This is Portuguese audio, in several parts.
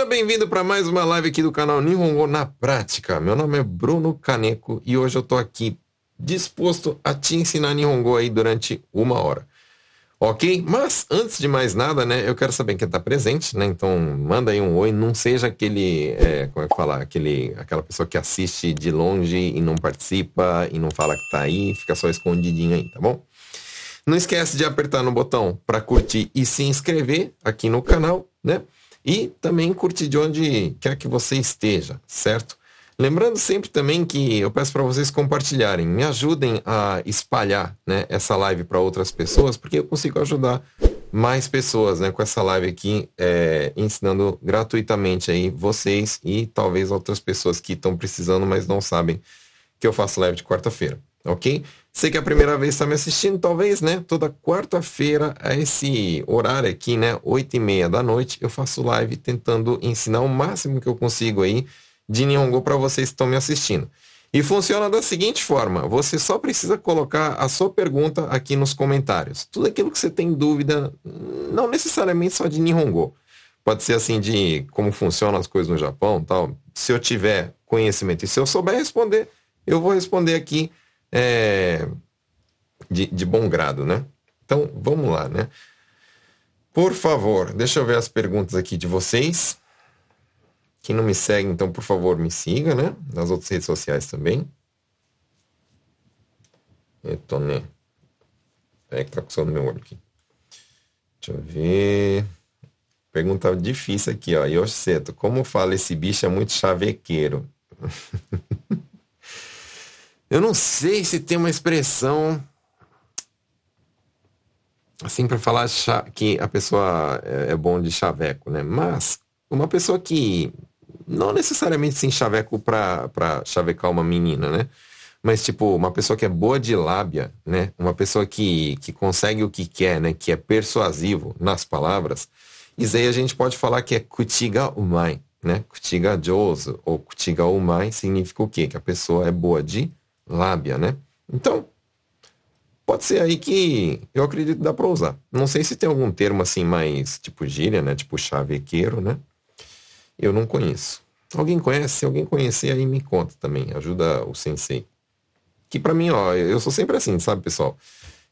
Seja bem-vindo para mais uma live aqui do canal Nihongo na Prática. Meu nome é Bruno Caneco e hoje eu tô aqui disposto a te ensinar Nihongo aí durante uma hora. Ok? Mas antes de mais nada, né, eu quero saber quem está presente, né? Então manda aí um oi, não seja aquele, é, como é que fala, aquele, aquela pessoa que assiste de longe e não participa e não fala que tá aí, fica só escondidinho aí, tá bom? Não esquece de apertar no botão para curtir e se inscrever aqui no canal, né? E também curtir de onde quer que você esteja, certo? Lembrando sempre também que eu peço para vocês compartilharem, me ajudem a espalhar né, essa live para outras pessoas, porque eu consigo ajudar mais pessoas né, com essa live aqui, é, ensinando gratuitamente aí vocês e talvez outras pessoas que estão precisando, mas não sabem que eu faço live de quarta-feira, ok? Sei que é a primeira vez está me assistindo, talvez, né? Toda quarta-feira, a esse horário aqui, né? Oito e meia da noite, eu faço live tentando ensinar o máximo que eu consigo aí de Nihongo para vocês que estão me assistindo. E funciona da seguinte forma: você só precisa colocar a sua pergunta aqui nos comentários. Tudo aquilo que você tem dúvida, não necessariamente só de Nihongo. Pode ser assim de como funcionam as coisas no Japão, tal. Se eu tiver conhecimento e se eu souber responder, eu vou responder aqui é, de, de bom grado, né? Então, vamos lá, né? Por favor, deixa eu ver as perguntas aqui de vocês. Quem não me segue, então, por favor, me siga, né? Nas outras redes sociais também. Eto, né? É que tá com no meu olho aqui. Deixa eu ver. Pergunta difícil aqui, ó. Yosseto, como fala esse bicho é muito chavequeiro? eu não sei se tem uma expressão assim para falar que a pessoa é, é bom de chaveco, né? Mas uma pessoa que não necessariamente sim chaveco pra chavecar uma menina, né? Mas, tipo, uma pessoa que é boa de lábia, né? Uma pessoa que, que consegue o que quer, né? Que é persuasivo nas palavras. Isso aí a gente pode falar que é kutiga umai, né? Kutiga joso ou kutiga umai significa o quê? Que a pessoa é boa de lábia, né? Então, pode ser aí que eu acredito dá pra usar. Não sei se tem algum termo assim mais, tipo gíria, né? Tipo chavequeiro, né? Eu não conheço. Alguém conhece? Se alguém conhecer, aí me conta também. Ajuda o sensei. Que para mim, ó, eu sou sempre assim, sabe, pessoal?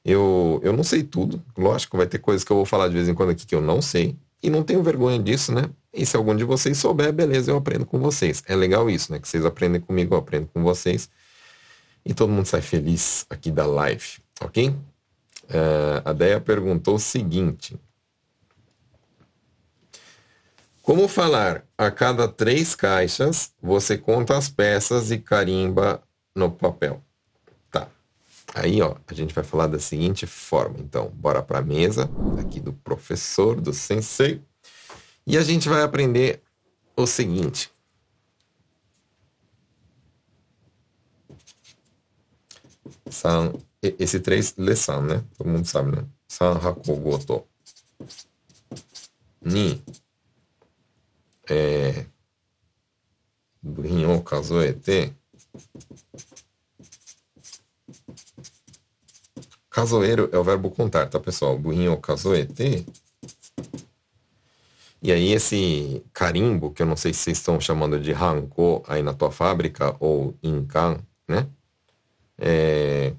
Eu, eu não sei tudo. Lógico, vai ter coisas que eu vou falar de vez em quando aqui que eu não sei. E não tenho vergonha disso, né? E se algum de vocês souber, beleza, eu aprendo com vocês. É legal isso, né? Que vocês aprendem comigo, eu aprendo com vocês. E todo mundo sai feliz aqui da live, ok? Uh, a Deia perguntou o seguinte. Como falar a cada três caixas, você conta as peças e carimba no papel. Tá. Aí, ó, a gente vai falar da seguinte forma. Então, bora para a mesa aqui do professor, do sensei. E a gente vai aprender o seguinte. são esse três lê né? Todo mundo sabe, né? San hakugoto. Ni. É, buhin o kazoete. Kazoeiro é o verbo contar, tá, pessoal? Buhin o kazoete e aí esse carimbo, que eu não sei se vocês estão chamando de hanko aí na tua fábrica ou inkan, né? É...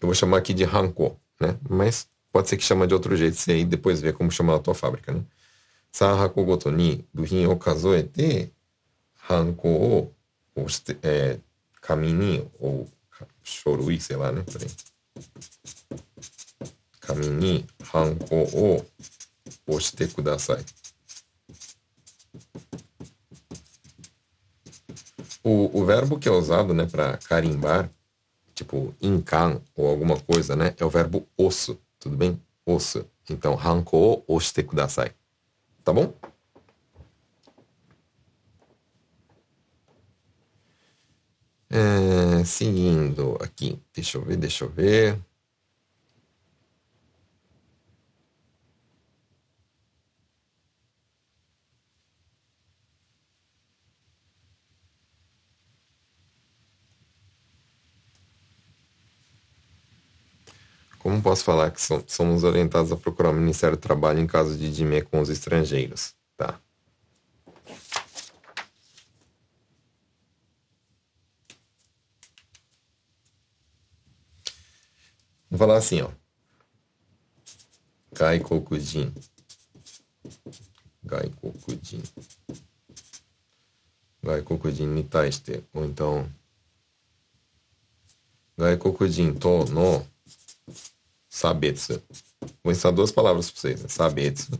Eu vou chamar aqui de ranko, né? Mas pode ser que chama de outro jeito, você aí depois vê como chamar na tua fábrica, né? 3箱ごとに部品を数えて、ハンコを押して、えー、紙に、ou 書類 sei lá, né? Peraí. 紙にハンコを押してください。O, o verbo que é usado, né, para carimbar, tipo, incan ou alguma coisa, né, é o verbo osso, tudo bem? Osso. Então, hanko o oshite kudasai. Tá bom? É, seguindo aqui, deixa eu ver, deixa eu ver. Como posso falar que somos orientados a procurar o Ministério do Trabalho em caso de dime com os estrangeiros? Tá. Vamos falar assim, ó. Gaikokujin. Gaikokujin. Gaikokujin ni taishite. Ou então... Gaikokujin to no sabetsu. Vou ensinar duas palavras para vocês. Né? Sabetsu.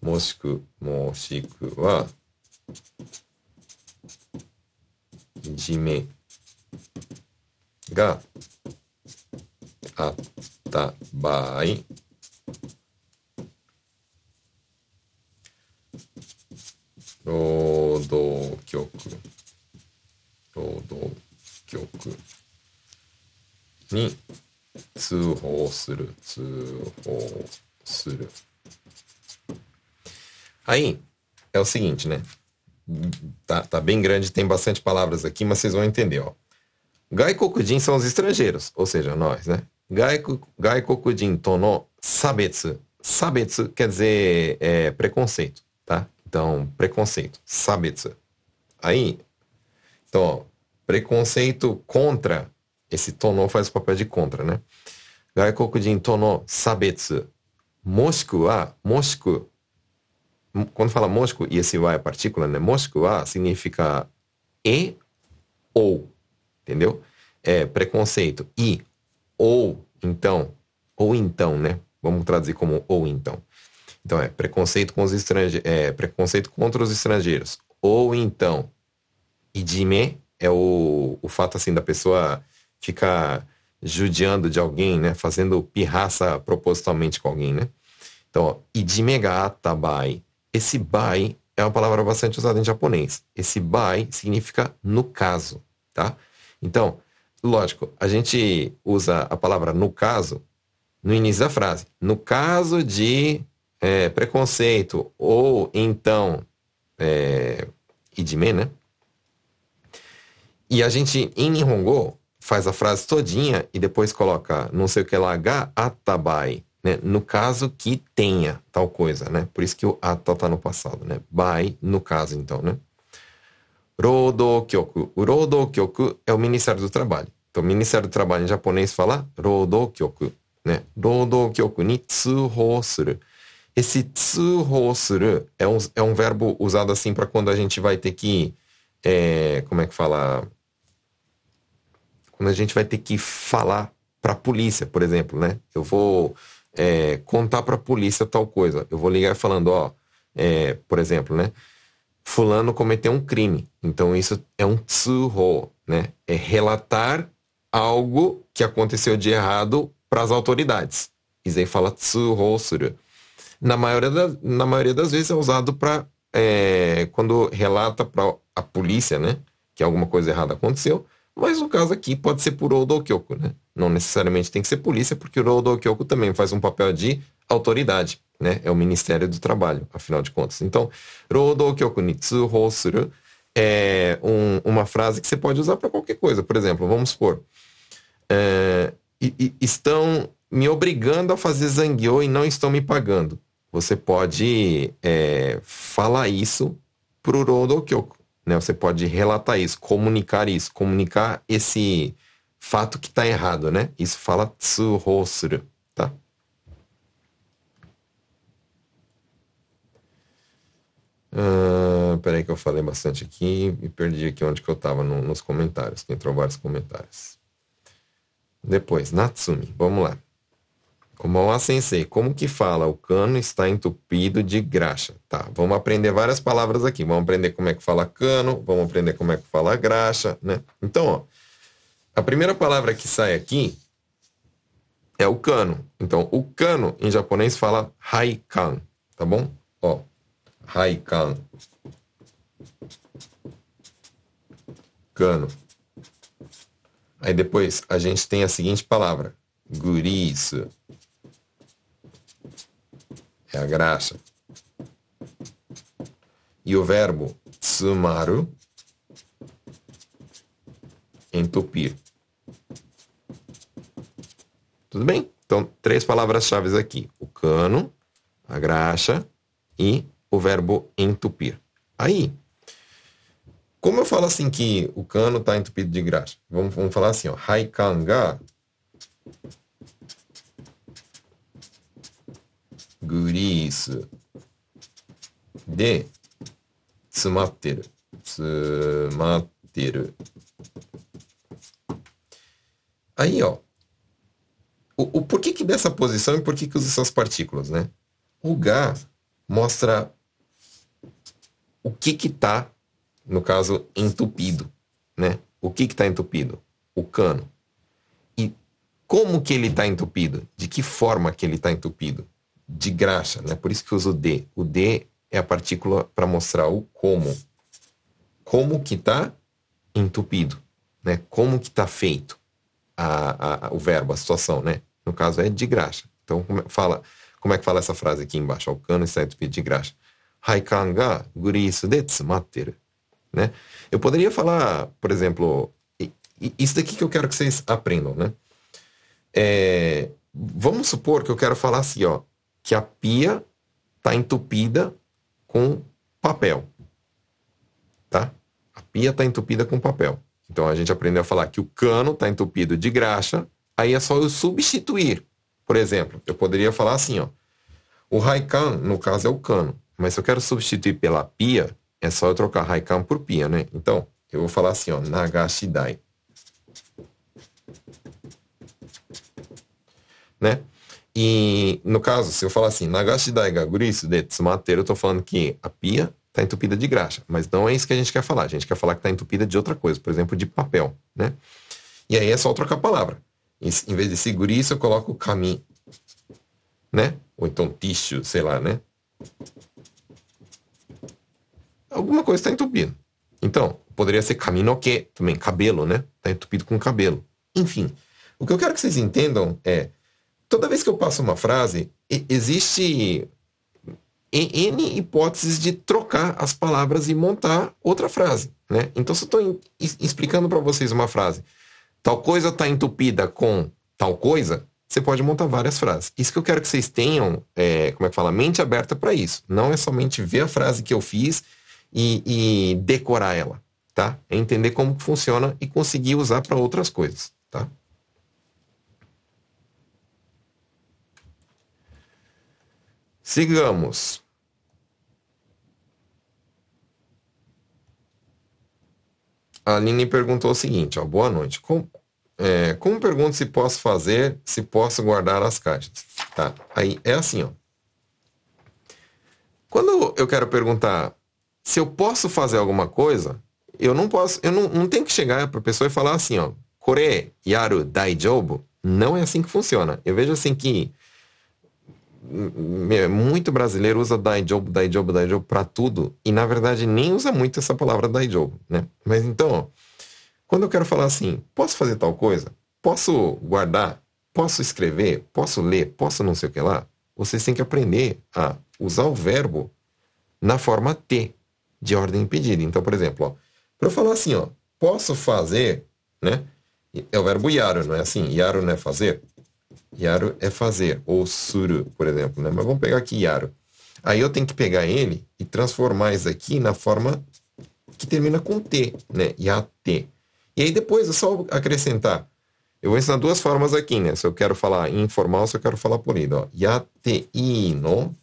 Moshiku, moshiku wa jime ga あった場合労働局労働局に通報する通報する Aí, é o seguinte, né? Tá, tá bem grande, tem bastante palavras aqui, mas vocês vão entender, ó. Gaikokujin são os estrangeiros, ou seja, nós, né? Gaikokujin tono sabetsu. Sabetsu quer dizer é, preconceito, tá? Então, preconceito, sabetsu. Aí, então, ó, preconceito contra, esse tono faz o papel de contra, né? Gaikokujin tono sabetsu. Moshiku wa, moshiku. Quando fala moshiku, e esse wa é partícula, né? Moshiku wa significa e ou entendeu? É preconceito e ou então, ou então, né? Vamos traduzir como ou então. Então é preconceito com os estrangeiros, é preconceito contra os estrangeiros. Ou então, idime é o, o fato assim da pessoa ficar judiando de alguém, né? Fazendo pirraça propositalmente com alguém, né? Então, ó, idime ga atabai. Esse bai é uma palavra bastante usada em japonês. Esse bai significa no caso, tá? Então, lógico, a gente usa a palavra no caso no início da frase. No caso de é, preconceito ou então é, idime, né? E a gente, em Nihongo, faz a frase todinha e depois coloca não sei o que lá, ga atabai, né? No caso que tenha tal coisa, né? Por isso que o ata tá no passado, né? Bai, no caso, então, né? Rodokyoku. O Rodokyoku é o Ministério do Trabalho. Então, Ministério do Trabalho em japonês fala Rodokyoku, né? Rodokyoku ni tsuhou suru. Esse tsuhou suru é um, é um verbo usado assim para quando a gente vai ter que, é, como é que fala? Quando a gente vai ter que falar para a polícia, por exemplo, né? Eu vou é, contar para a polícia tal coisa. Eu vou ligar falando, ó, é, por exemplo, né? fulano cometeu um crime. Então isso é um tsuho, né? É relatar algo que aconteceu de errado para as autoridades. Isso aí fala tsuho suru. Na maioria, da, na maioria das vezes é usado para é, quando relata para a polícia, né? Que alguma coisa errada aconteceu. Mas no caso aqui pode ser por Odokyoku, né? Não necessariamente tem que ser polícia, porque o Odokyoku também faz um papel de autoridade né? É o Ministério do Trabalho, afinal de contas. Então, Rodokyoku ni tsuhou suru é um, uma frase que você pode usar para qualquer coisa. Por exemplo, vamos supor, é, estão me obrigando a fazer zangyo e não estão me pagando. Você pode é, falar isso para o Rodokyoku. Né? Você pode relatar isso, comunicar isso, comunicar esse fato que está errado, né? Isso fala tsuhou tá? Uh, peraí que eu falei bastante aqui e perdi aqui onde que eu estava no, nos comentários, que entrou vários comentários. Depois, Natsumi, vamos lá. Como a sensei, como que fala? O cano está entupido de graxa. Tá, vamos aprender várias palavras aqui. Vamos aprender como é que fala cano, vamos aprender como é que fala graxa, né? Então, ó, a primeira palavra que sai aqui é o cano. Então, o cano em japonês fala haikan, tá bom? Ó, Raikan. Cano. Aí depois a gente tem a seguinte palavra. Guris. É a graxa. E o verbo tsumaru, entupir. Tudo bem? Então, três palavras-chave aqui. O cano, a graxa e o verbo entupir. Aí, como eu falo assim que o cano está entupido de graxa? Vamos, vamos falar assim, ó. Haikan ga grease de tsumatteru. Tsumatteru. Aí, ó. O, o porquê que dessa posição e por que usa essas partículas, né? O ga mostra o que que tá, no caso, entupido, né? O que que tá entupido? O cano. E como que ele está entupido? De que forma que ele está entupido? De graxa, né? Por isso que uso o D. O D é a partícula para mostrar o como. Como que está entupido, né? Como que está feito a, a, o verbo, a situação, né? No caso é de graxa. Então, como é, fala, como é que fala essa frase aqui embaixo? O cano está entupido de graxa. Haikan ga gurisu de tsumatteru. Né? Eu poderia falar, por exemplo, isso daqui que eu quero que vocês aprendam, né? É, vamos supor que eu quero falar assim, ó, que a pia está entupida com papel, tá? A pia está entupida com papel. Então a gente aprendeu a falar que o cano está entupido de graxa, aí é só eu substituir. Por exemplo, eu poderia falar assim, ó, o Raikan, no caso, é o cano. Mas se eu quero substituir pela pia, é só eu trocar Raikan por pia, né? Então, eu vou falar assim, ó, Nagashidai. Né? E, no caso, se eu falar assim, Nagashidai ga gurisu de tsumateru, eu tô falando que a pia está entupida de graxa. Mas não é isso que a gente quer falar. A gente quer falar que está entupida de outra coisa, por exemplo, de papel, né? E aí é só trocar a palavra. Em vez de seguriço, eu coloco caminho, né? Ou então tissue, sei lá, né? Alguma coisa está entupida. Então, poderia ser que também, cabelo, né? Está entupido com cabelo. Enfim, o que eu quero que vocês entendam é, toda vez que eu passo uma frase, existe N hipóteses de trocar as palavras e montar outra frase, né? Então, se eu estou explicando para vocês uma frase, tal coisa está entupida com tal coisa, você pode montar várias frases. Isso que eu quero que vocês tenham, é, como é que fala, mente aberta para isso. Não é somente ver a frase que eu fiz e, e decorar ela, tá? É entender como funciona e conseguir usar para outras coisas, tá? Sigamos. A Aline perguntou o seguinte, ó, boa noite. Com, é, como pergunto se posso fazer, se posso guardar as caixas? Tá, aí é assim, ó. Quando eu quero perguntar se eu posso fazer alguma coisa, eu não posso, eu não, não tenho que chegar para a pessoa e falar assim, ó, Kore yaru daijoubu. Não é assim que funciona. Eu vejo assim que muito brasileiro usa daijobu, daijobu, daijobu para tudo e na verdade nem usa muito essa palavra daijobu, né? Mas então, quando eu quero falar assim, posso fazer tal coisa? Posso guardar? Posso escrever? Posso ler? Posso não sei o que lá? Vocês têm que aprender a usar o verbo na forma T, de ordem impedida. Então, por exemplo, para eu falar assim, ó, posso fazer, né? É o verbo yaru, não é assim? Yaru não é fazer? Yaru é fazer, ou suru, por exemplo, né? Mas vamos pegar aqui yaru. Aí eu tenho que pegar ele e transformar isso aqui na forma que termina com T, né? Yate. E aí depois é só acrescentar. Eu vou ensinar duas formas aqui, né? Se eu quero falar informal, se eu quero falar polido. Ó. Yatei no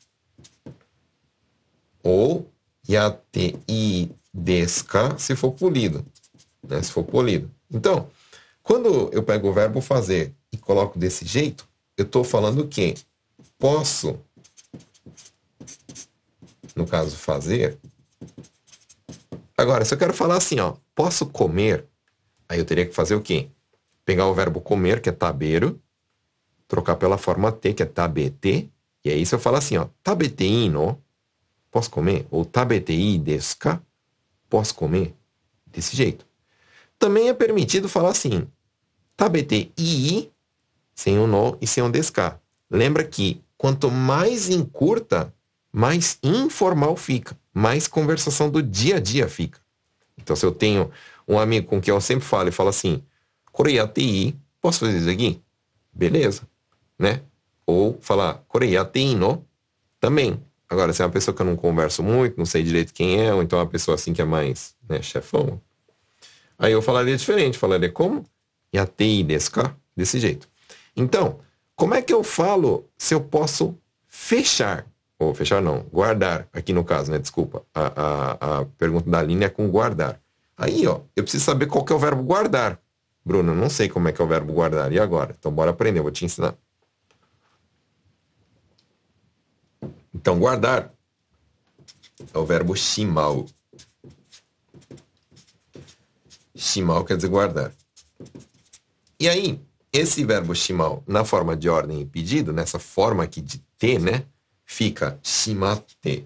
ou yatei deska se for polido. Né? Se for polido. Então, quando eu pego o verbo fazer coloco desse jeito, eu estou falando que posso, no caso fazer. Agora, se eu quero falar assim, ó, posso comer, aí eu teria que fazer o quê? Pegar o verbo comer, que é tabeiro, trocar pela forma T, que é tabete, e aí se eu falar assim, ó, tabeteino, posso comer? Ou tabetei deska, posso comer? Desse jeito. Também é permitido falar assim, tabete i, sem um no e sem um desca. Lembra que quanto mais encurta, mais informal fica, mais conversação do dia a dia fica. Então, se eu tenho um amigo com quem eu sempre falo e falo assim, Coreia TI, posso fazer isso aqui? Beleza. né? Ou falar coreatino também. Agora, se é uma pessoa que eu não converso muito, não sei direito quem é, ou então é uma pessoa assim que é mais né, chefão, aí eu falaria diferente, falaria como? Yatei desu ka? Desse jeito. Então, como é que eu falo se eu posso fechar? Ou fechar não, guardar, aqui no caso, né? Desculpa. A, a, a pergunta da linha é com guardar. Aí, ó, eu preciso saber qual que é o verbo guardar. Bruno, não sei como é que é o verbo guardar. E agora? Então bora aprender, eu vou te ensinar. Então, guardar é o verbo shimal. Shimal quer dizer guardar. E aí, esse verbo shimal, na forma de ordem e pedido, nessa forma aqui de T, né? Fica shimate.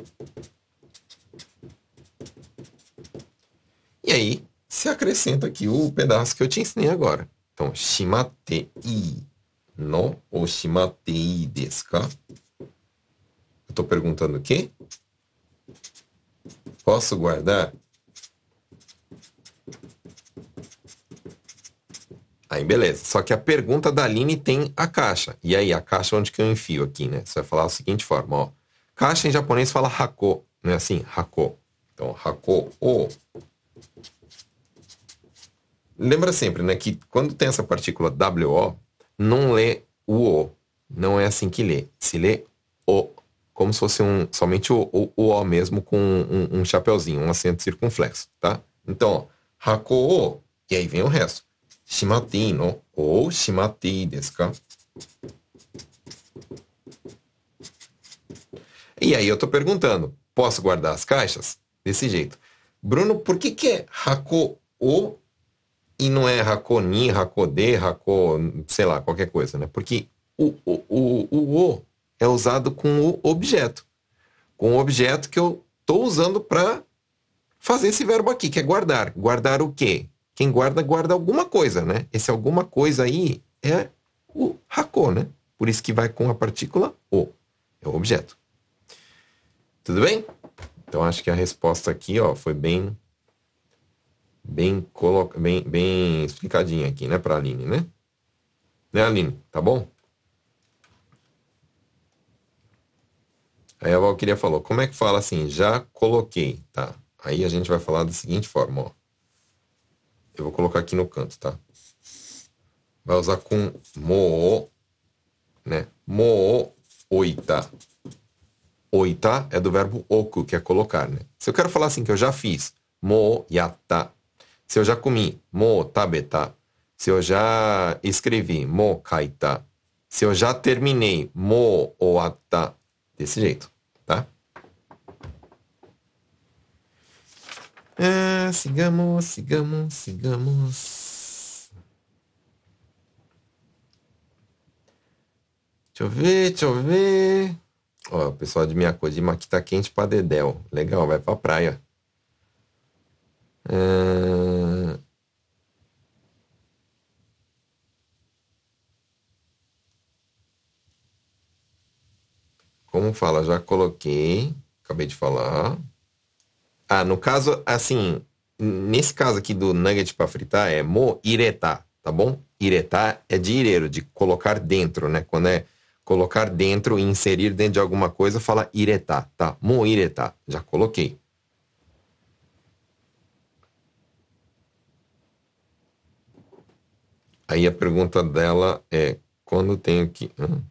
E aí, se acrescenta aqui o pedaço que eu te ensinei agora. Então, shimatei no ou shimatei desu ka? Eu estou perguntando o quê? Posso guardar? Aí, beleza. Só que a pergunta da Aline tem a caixa. E aí, a caixa onde que eu enfio aqui, né? Você vai falar da seguinte forma, ó. Caixa em japonês fala hako, não é assim? Hako. Então, hako o. Lembra sempre, né, que quando tem essa partícula WO, não lê o O. Não é assim que lê. Se lê O como se fosse um, somente o, o, o O mesmo com um, um chapeuzinho, um acento circunflexo, tá? Então, hako e aí vem o resto. Shimati no ou shimati desu ka? E aí eu tô perguntando, posso guardar as caixas? Desse jeito. Bruno, por que que é hako o e não é hakoni, hakode, hako, sei lá, qualquer coisa, né? Porque o, o, o, o, o é usado com o objeto. Com o objeto que eu estou usando para fazer esse verbo aqui, que é guardar. Guardar o quê? Quem guarda, guarda alguma coisa, né? Esse alguma coisa aí é o hako, né? Por isso que vai com a partícula o. É o objeto. Tudo bem? Então acho que a resposta aqui, ó, foi bem bem coloca bem, bem explicadinha aqui, né, para Aline, né? Né, Aline? Tá bom? Aí a Valkyria falou, como é que fala assim? Já coloquei, tá? Aí a gente vai falar da seguinte forma, ó. Eu vou colocar aqui no canto, tá? Vai usar com mo, né? Mo oita. Oita é do verbo oku, que é colocar, né? Se eu quero falar assim, que eu já fiz, mo yatta. Se eu já comi, mo tabeta. Se eu já escrevi, mo kaita. Se eu já terminei, mo oata. Desse jeito tá? É, sigamos, sigamos, sigamos. Deixa eu ver, deixa eu ver. Ó, o pessoal de Miyakojima aqui tá quente pra Dedéu. Legal, vai pra praia. É... Como fala? Já coloquei. Acabei de falar. Ah, no caso, assim, nesse caso aqui do nugget para fritar é mo ireta, tá bom? Ireta é de ireiro, de colocar dentro, né? Quando é colocar dentro inserir dentro de alguma coisa, fala ireta, tá? Mo ireta, já coloquei. Aí a pergunta dela é, quando tenho que... Hum?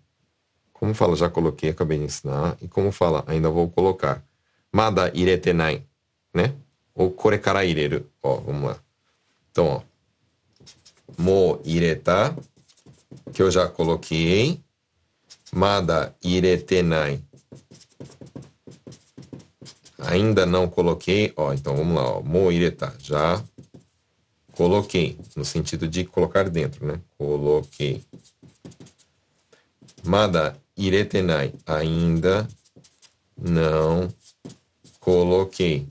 Como fala, já coloquei, acabei de ensinar. E como fala, ainda vou colocar. Mada iretenai, né? Ou korekara ireru. Ó, vamos lá. Então, ó. Mo ireta, que eu já coloquei. Ainda não coloquei. Ó, então vamos lá, ó. Mo ireta, já coloquei. No sentido de colocar dentro, né? Coloquei. Mada iretenai. Ainda não coloquei.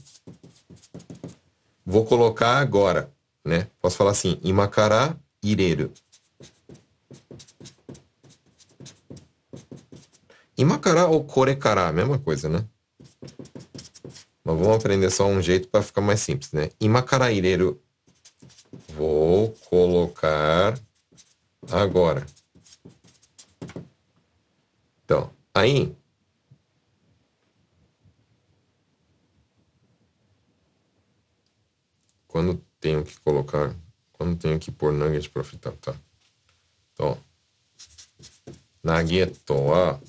Vou colocar agora, né? Posso falar assim, imakara ireru. Imakara ou korekara, mesma coisa, né? Mas vamos aprender só um jeito para ficar mais simples, né? Imakara ireru. Vou colocar agora. Então, aí quando tenho que colocar, quando tenho que pôr nugget para fritar, tá? Então, nugget a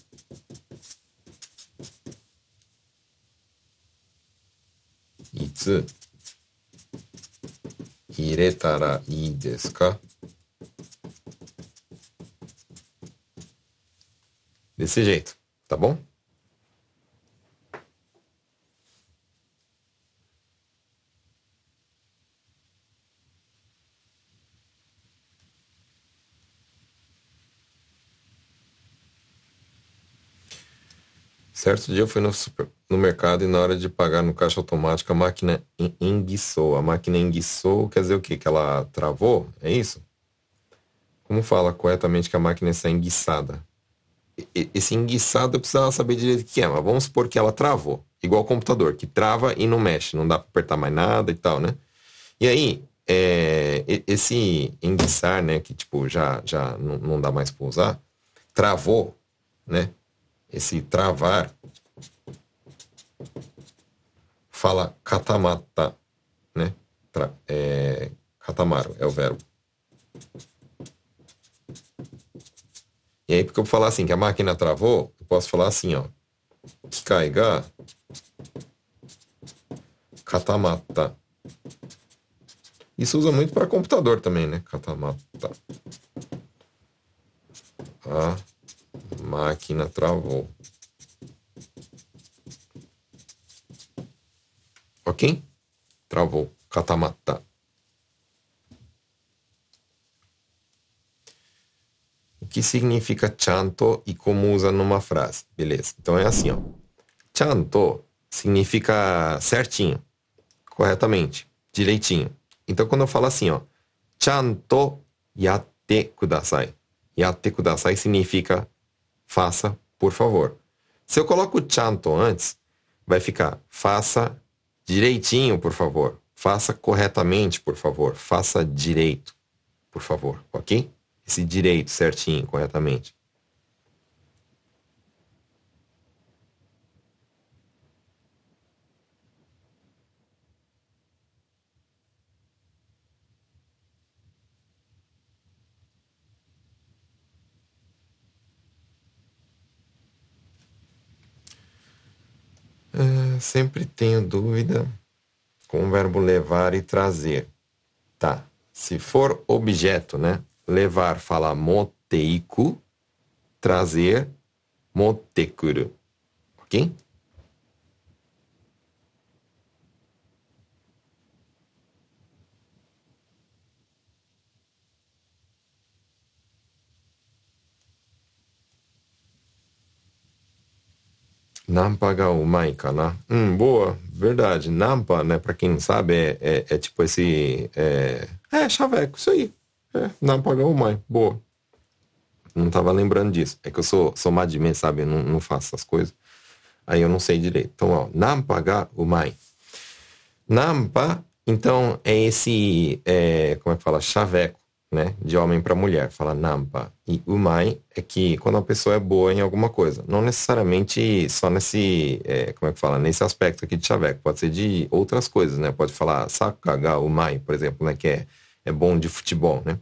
itsu iretara ii desu ka? Desse jeito, tá bom? Certo dia eu fui no, super, no mercado e na hora de pagar no caixa automático a máquina enguiçou. A máquina enguiçou quer dizer o quê? Que ela travou? É isso? Como fala corretamente que a máquina está enguiçada? Esse enguiçado eu precisava saber direito o que é, mas vamos supor que ela travou. Igual o computador, que trava e não mexe, não dá para apertar mais nada e tal, né? E aí, é, esse enguiçar, né, que tipo já, já não, não dá mais para usar, travou, né? Esse travar, fala katamata, né? Tra, é, katamaru é o verbo. E aí, porque eu falar assim, que a máquina travou, eu posso falar assim, ó. Kikai ga katamata. Isso usa muito para computador também, né? Katamata. Ah máquina travou. Ok? Travou. Katamata. O que significa chanto e como usa numa frase? Beleza. Então é assim, ó. Chanto significa certinho, corretamente, direitinho. Então quando eu falo assim, ó, chanto yatte kudasai. Yatte kudasai significa faça, por favor. Se eu coloco o chanto antes, vai ficar faça direitinho, por favor. Faça corretamente, por favor. Faça direito, por favor. Ok? Esse direito certinho, corretamente. Sempre tenho dúvida com o verbo levar e trazer. Tá. Se for objeto, né? Levar fala moteiku, trazer motekuru. Ok? Nampa ga umai kana. Hum, boa, verdade. Nampa, né, pra quem não sabe, é, é, é tipo esse... É, é, chaveco, isso aí. É, nampa ga umai, boa. Não tava lembrando disso. É que eu sou, sou madime, sabe? Não, não faço essas coisas. Aí eu não sei direito. Então, ó, nampa ga umai. Nampa, então, é esse, é, como é que fala? Chaveco né, de homem para mulher, fala nampa. E umai é que quando a pessoa é boa em alguma coisa, não necessariamente só nesse, é, como é que fala, nesse aspecto aqui de chaveco, pode ser de outras coisas, né? Pode falar sakaga umai, por exemplo, né, que é, é bom de futebol, né?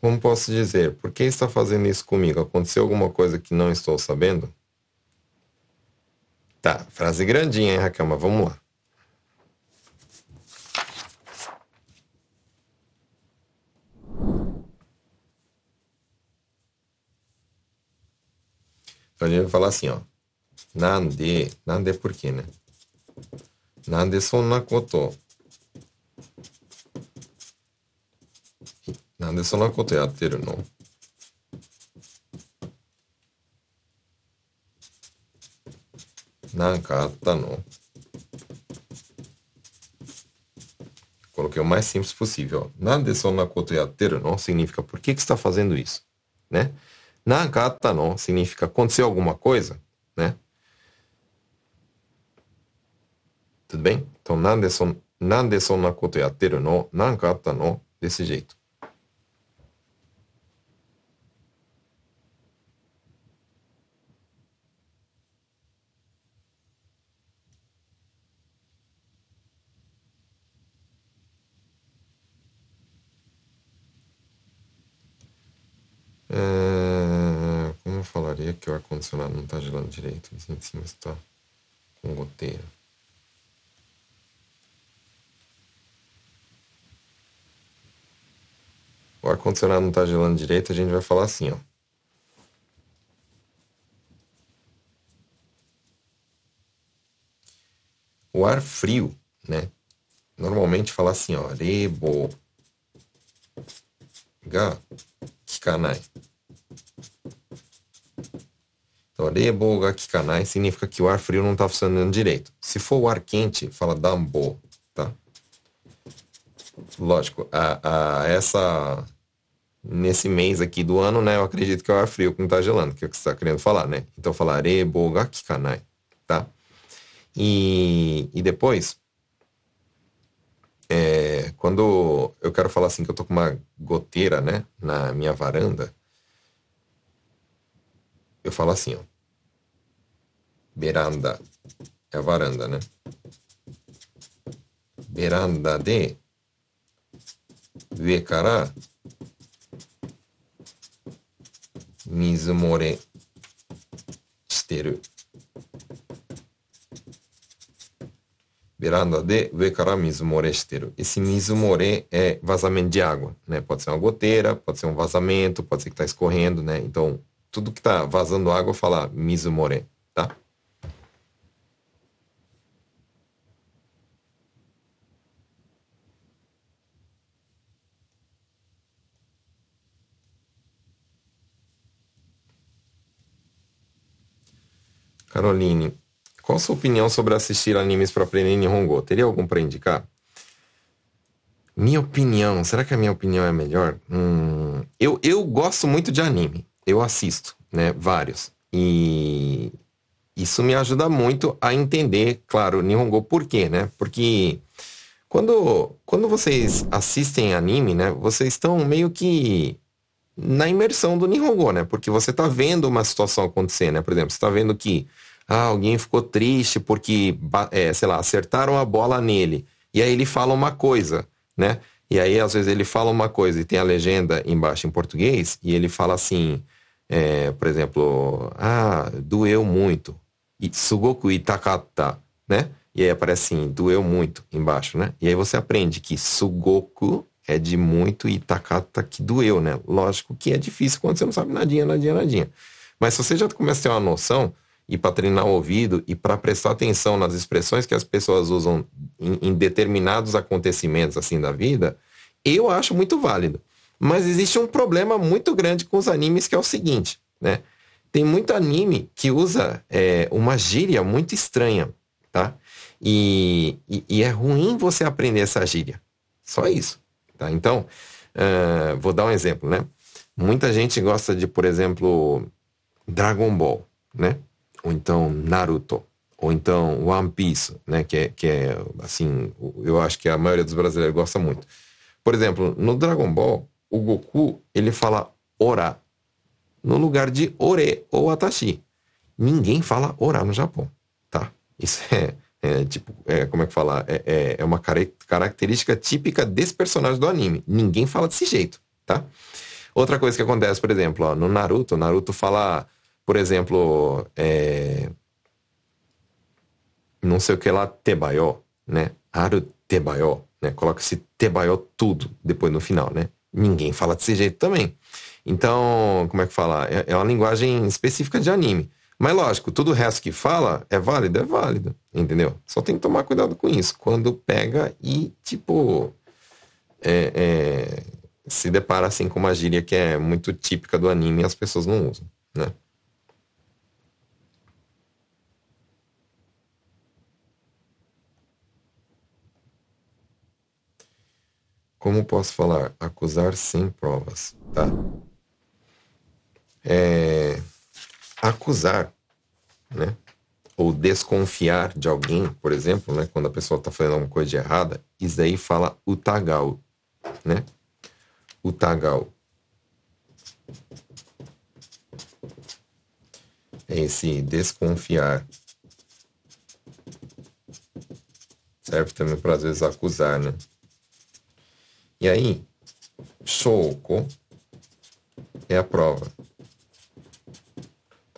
Como posso dizer? Por que está fazendo isso comigo? Aconteceu alguma coisa que não estou sabendo? Tá, frase grandinha, hein, Raquel? Mas vamos lá. Então a gente vai falar assim, ó. Nande. Nande por quê, né? Nande sonna koto なんでそんなことやってるのなんかあったの Coloquei o mais simples possível. Nande sonna koto yateru no significa por que, que está fazendo isso, né? Nanka atta no significa aconteceu alguma coisa, né? Tudo bem? Então, nande son, nande sonna koto yatteru no? Nanka atta no? Desse jeito. Ar-condicionado não está gelando direito? Em cima está com goteira. O ar-condicionado não está gelando direito, a gente vai falar assim, ó. O ar frio, né? Normalmente fala assim, ó, rebo ga kikanai. Então, rebo ga kikanai significa que o ar frio não está funcionando direito. Se for o ar quente, fala dambo, tá? Lógico, a, a, essa nesse mês aqui do ano, né? Eu acredito que é o ar frio que não está gelando, que é o que você está querendo falar, né? Então falar rebo ga kikanai, tá? E, e depois, é, quando eu quero falar assim que eu tô com uma goteira, né, na minha varanda, eu falo assim, ó. Beranda. É a varanda, né? Beranda de ue kara mizu. Beranda de ue kara mizu. Esse misumore é vazamento de água, né? Pode ser uma goteira, pode ser um vazamento, pode ser que tá escorrendo, né? Então, tudo que tá vazando água, falar ah, Mizumore, tá? Caroline, qual a sua opinião sobre assistir animes para aprender Nihongo? Teria algum para indicar? Minha opinião, será que a minha opinião é melhor? Hum, eu, eu gosto muito de anime. Eu assisto, né? Vários. E isso me ajuda muito a entender, claro, Nihongo. Por quê, né? Porque quando, quando vocês assistem anime, né? Vocês estão meio que na imersão do Nihongo, né? Porque você está vendo uma situação acontecer, né? Por exemplo, você está vendo que ah, alguém ficou triste porque, é, sei lá, acertaram a bola nele. E aí ele fala uma coisa, né? E aí, às vezes, ele fala uma coisa e tem a legenda embaixo em português, e ele fala assim, é, por exemplo, ah, doeu muito. Sugoku itakata, né? E aí aparece assim, doeu muito embaixo, né? E aí você aprende que sugoku é de muito e itakata que doeu, né? Lógico que é difícil quando você não sabe nadinha, nadinha, nadinha. Mas se você já começa a ter uma noção, e para treinar o ouvido e para prestar atenção nas expressões que as pessoas usam em, em, determinados acontecimentos assim da vida, eu acho muito válido. Mas existe um problema muito grande com os animes que é o seguinte, né? Tem muito anime que usa é, uma gíria muito estranha, tá? E, e, e, é ruim você aprender essa gíria. Só isso, tá? Então, uh, vou dar um exemplo, né? Muita gente gosta de, por exemplo, Dragon Ball, né? ou então Naruto, ou então One Piece, né? Que é, que é assim, eu acho que a maioria dos brasileiros gosta muito. Por exemplo, no Dragon Ball, o Goku ele fala Ora no lugar de Ore ou Atashi. Ninguém fala Ora no Japão, tá? Isso é, é tipo, é, como é que fala? É, é, é uma característica típica desse personagem do anime. Ninguém fala desse jeito, tá? Outra coisa que acontece, por exemplo, ó, no Naruto, Naruto fala por exemplo, é, não sei o que lá, Tebayo, né? Aru Tebayo, né? Coloca-se Tebayo tudo depois no final, né? Ninguém fala desse jeito também. Então, como é que fala? É, é uma linguagem específica de anime. Mas lógico, tudo o resto que fala é válido, é válido, entendeu? Só tem que tomar cuidado com isso. Quando pega e, tipo, é, é, se depara assim com uma gíria que é muito típica do anime e as pessoas não usam, né? Como posso falar? Acusar sem provas, tá? É, acusar, né? ou desconfiar de alguém, por exemplo, né? Quando a pessoa está fazendo alguma coisa de errada, isso daí fala utagal, né? Utagal. É esse desconfiar. Serve também para às vezes acusar, né? E aí, shoko é a prova.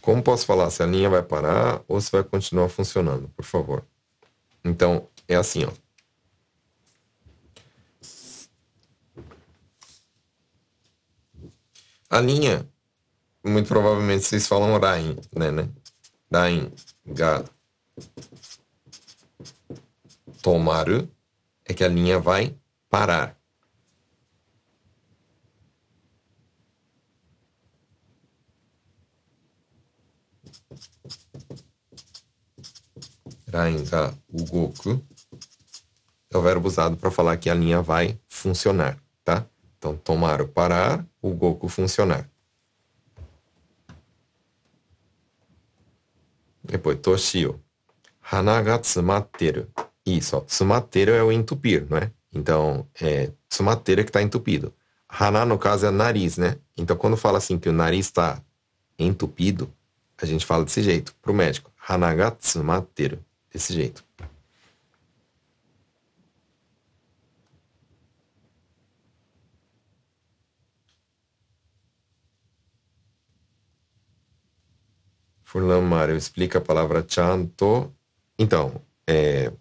Como posso falar se a linha vai parar ou se vai continuar funcionando, por favor? Então, é assim, ó. A linha, muito provavelmente vocês falam Rain, né, né? Rain ga tomaru é que a linha vai parar. Rain ga ugoku é o verbo usado para falar que a linha vai funcionar, tá? Então, tomar, parar, o Goku funcionar. Depois, toshio. Hana ga tsumatteru. Isso, ó. É o entupir, não é? Então, é tsumatteru que está entupido. Hana, no caso, é nariz, né? Então, quando fala assim que o nariz está entupido, a gente fala desse jeito pro médico. Hana ga tsumatteru. Desse jeito. Furlan Mário explica a palavra chanto. Então, é,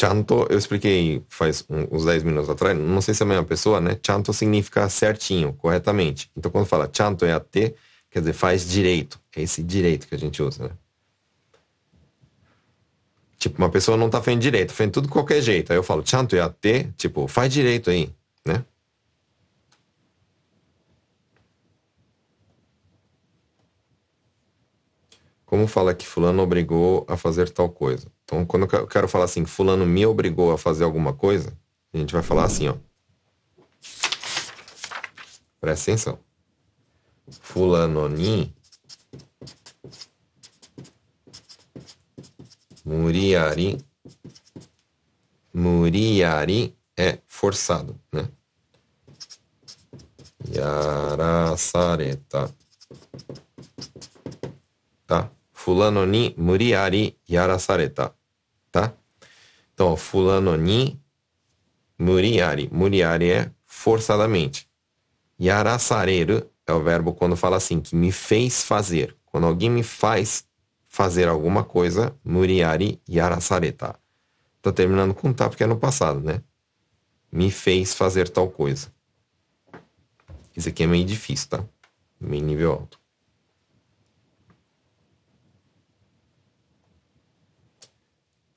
chanto eu expliquei faz uns 10 minutos atrás, não sei se é a mesma pessoa, né? Chanto significa certinho, corretamente. Então, quando fala chanto é até, quer dizer, faz direito. É esse direito que a gente usa, né? Tipo, uma pessoa não tá fazendo direito, fazendo tudo de qualquer jeito. Aí eu falo, chanto é até, tipo, faz direito aí, né? como fala que fulano obrigou a fazer tal coisa. Então, quando eu quero falar assim, fulano me obrigou a fazer alguma coisa, a gente vai falar assim, ó. Presta atenção. Fulano ni muriari muriari é forçado, né? Yarasareta. Tá? fulano ni muriari yarasareta, tá? Então, fulano ni muriari. Muriari é forçadamente. Yarasareru é o verbo quando fala assim, que me fez fazer. Quando alguém me faz fazer alguma coisa, muriari yarasareta. Tá terminando com tá porque é no passado, né? Me fez fazer tal coisa. Isso aqui é meio difícil, tá? Meio nível alto.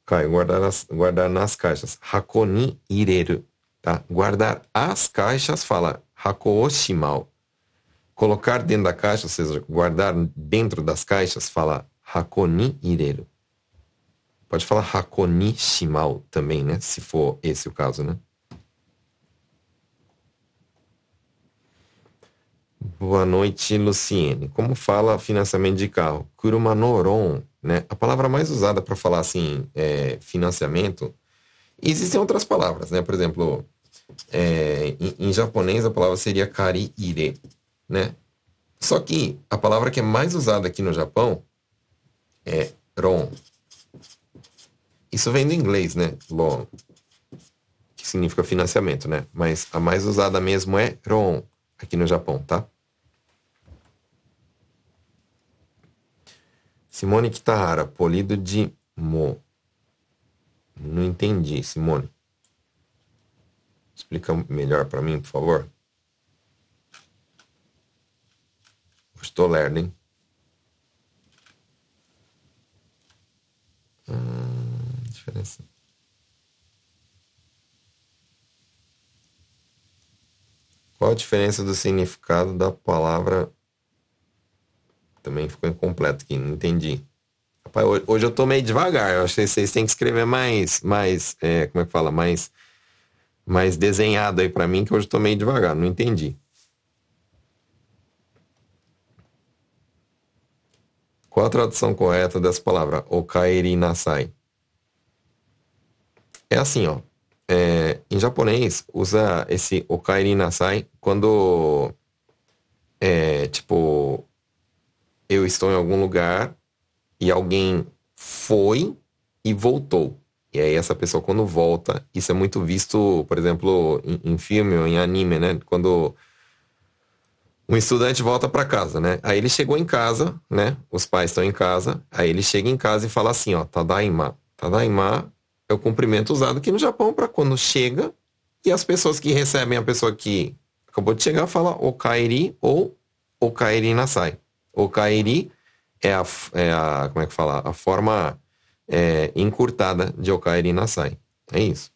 Caio, guardar guardar nas caixas. Hakoni ireru, tá? Guardar as caixas, fala hako oshimau. Colocar dentro da caixa, ou seja, guardar dentro das caixas, fala hakoni ireru. Pode falar hakoni shimau também, né? Se for esse o caso, né? Boa noite, Luciene. Como fala financiamento de carro? Kuruma noron né? A palavra mais usada para falar assim, é, financiamento, existem outras palavras, né? Por exemplo, é, em, em, japonês a palavra seria kari-ire, né? Só que a palavra que é mais usada aqui no Japão é ron. Isso vem do inglês, né? Loan. Que significa financiamento, né? Mas a mais usada mesmo é ron aqui no Japão, tá? Simone Kitahara, polido de mo. Não entendi, Simone. Explica melhor para mim, por favor. Estou hein? Hum, diferença. Qual a diferença do significado da palavra? Também ficou incompleto aqui, não entendi. Rapaz, hoje eu tô meio devagar. Eu acho que vocês têm que escrever mais, mais, é, como é que fala, mais, mais desenhado aí para mim, que hoje eu tô meio devagar. Não entendi. Qual a tradução correta dessa palavra? Okaeri nasai. É assim, ó. É, em japonês, usa esse okaeri nasai quando é tipo eu estou em algum lugar e alguém foi e voltou. E aí essa pessoa quando volta, isso é muito visto, por exemplo, em, em filme ou em anime, né? Quando um estudante volta para casa, né? Aí ele chegou em casa, né? Os pais estão em casa. Aí ele chega em casa e fala assim, ó, Tadaima. Tadaima é o cumprimento usado aqui no Japão para quando chega e as pessoas que recebem a pessoa que acabou de chegar fala Okaeri ou Okaeri Nasai. Okaeri é a, é a como é que fala? A forma é, encurtada de Okaeri Nasai. É isso.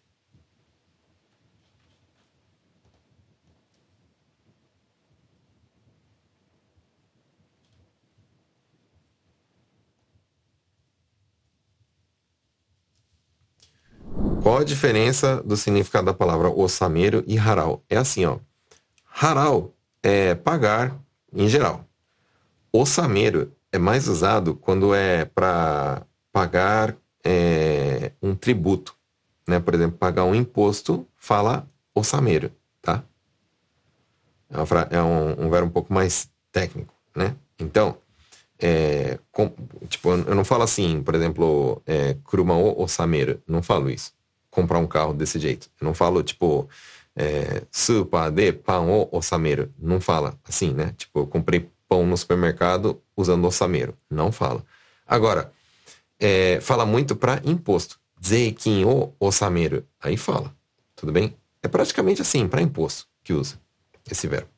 Qual a diferença do significado da palavra ossameiro e haral? É assim, ó. Haral é pagar em geral. Ossameiro é mais usado quando é para pagar é, um tributo. Né? Por exemplo, pagar um imposto, fala ossameiro, tá? É, uma, é um, um verbo um pouco mais técnico, né? Então, é, com, tipo, eu não falo assim, por exemplo, é, kuruma o osameiro, não falo isso comprar um carro desse jeito. Eu não falo, tipo, é, super de pão ou. Não fala assim, né? Tipo, eu comprei pão no supermercado usando osameiro. Não fala. Agora, é, fala muito para imposto. Zeikin o osameiro. Aí fala. Tudo bem? É praticamente assim, para imposto que usa esse verbo.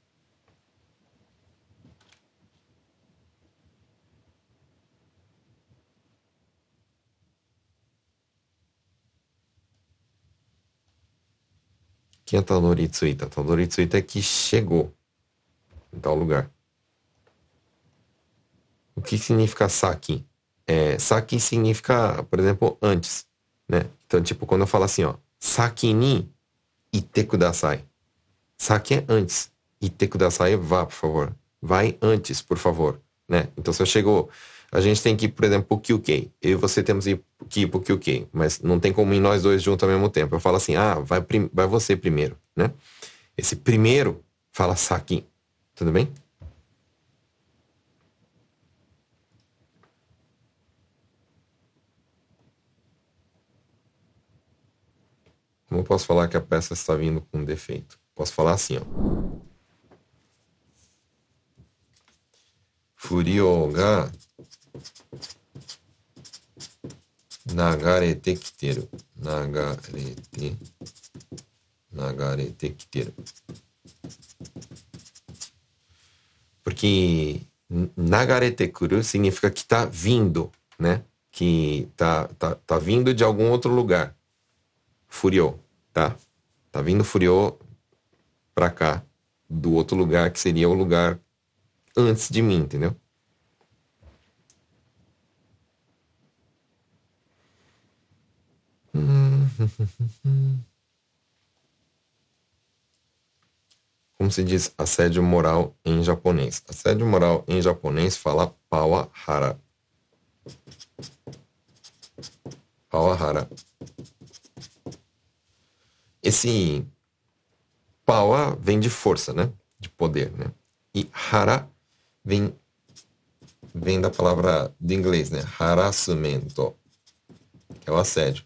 Que é Tadori-tsuita? Tadori-tsuita é que chegou em tal lugar. O que significa saki? É, saki significa, por exemplo, antes, né? Então, tipo, quando eu falo assim, ó, saki ni ite kudasai. Saki é antes. Ite kudasai é vá, por favor. Vai antes, por favor, né? Então, se eu chego a gente tem que ir, por exemplo, pro QK. Eu e você temos que ir pro QK, mas não tem como ir nós dois juntos ao mesmo tempo. Eu falo assim, ah, vai, vai você primeiro, né? Esse primeiro fala saki, tudo bem? Como eu posso falar que a peça está vindo com defeito? Posso falar assim, ó. Furio ga 流れてきてる。流れて、流れてきてる。Porque nagarete kuru significa que está vindo, né? Que tá, tá, tá vindo de algum outro lugar. Furiou, tá? Tá vindo furiou pra cá, do outro lugar que seria o lugar antes de mim, entendeu? Como se diz assédio moral em japonês? Assédio moral em japonês fala pawahara. Pawahara. Esse pawa vem de força, né? De poder, né? E hara vem, vem da palavra do inglês, né? Harassumento, que é o assédio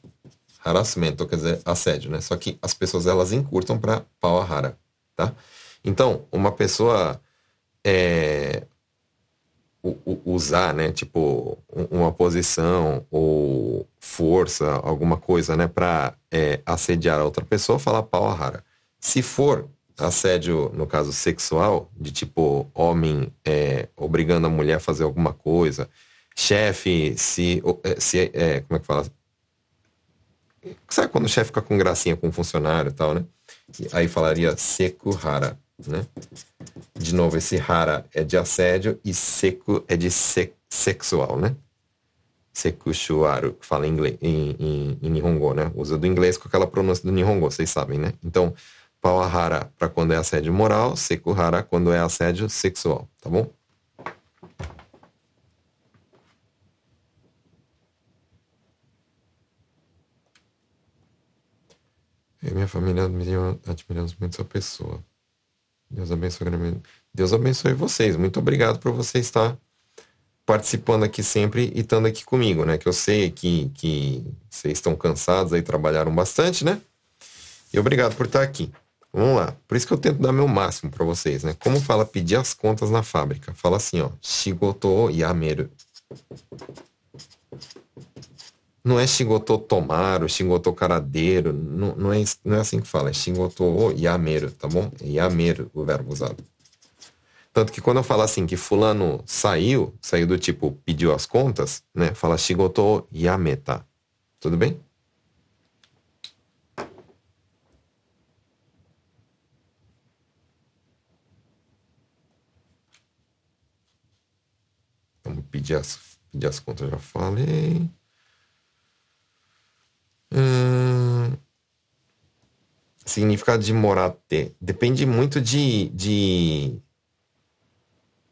harassment, quer dizer, assédio, né? Só que as pessoas elas encurtam para rara, tá? Então, uma pessoa é, usar, né, tipo, uma posição ou força, alguma coisa, né, para é, assediar a outra pessoa, fala rara. Se for assédio, no caso sexual, de tipo homem é, obrigando a mulher a fazer alguma coisa, chefe, se, é, se é, como é que fala? Sabe quando o chefe fica com gracinha com um funcionário e tal, né? Aí falaria sekuhara, né? De novo, esse hara é de assédio e seku é de se sexual, né? Sekushuaru, que fala em, inglês, em, em, em Nihongo, né? Usa do inglês com aquela pronúncia do Nihongo, vocês sabem, né? Então, Pawahara para quando é assédio moral, Sekuhara quando é assédio sexual, tá bom? Minha família admiramos muito essa pessoa. Deus abençoe. Deus abençoe vocês. Muito obrigado por você estar participando aqui sempre e estando aqui comigo, né? Que eu sei que, que vocês estão cansados aí, trabalharam bastante, né? E obrigado por estar aqui. Vamos lá. Por isso que eu tento dar meu máximo para vocês, né? Como fala pedir as contas na fábrica? Fala assim, ó. Shigoto yameru. Não é Shigoto Tomaro, Shigoto Caradeiro, não, não, é, não é assim que fala, é Shigoto Yameru, tá bom? É Yameru o verbo usado. Tanto que quando eu falo assim que fulano saiu, saiu do tipo pediu as contas, né? Fala Shigoto Yameta. Tudo bem? Vamos pedir as, pedir as contas, já falei. Hum, significado de morate depende muito de, de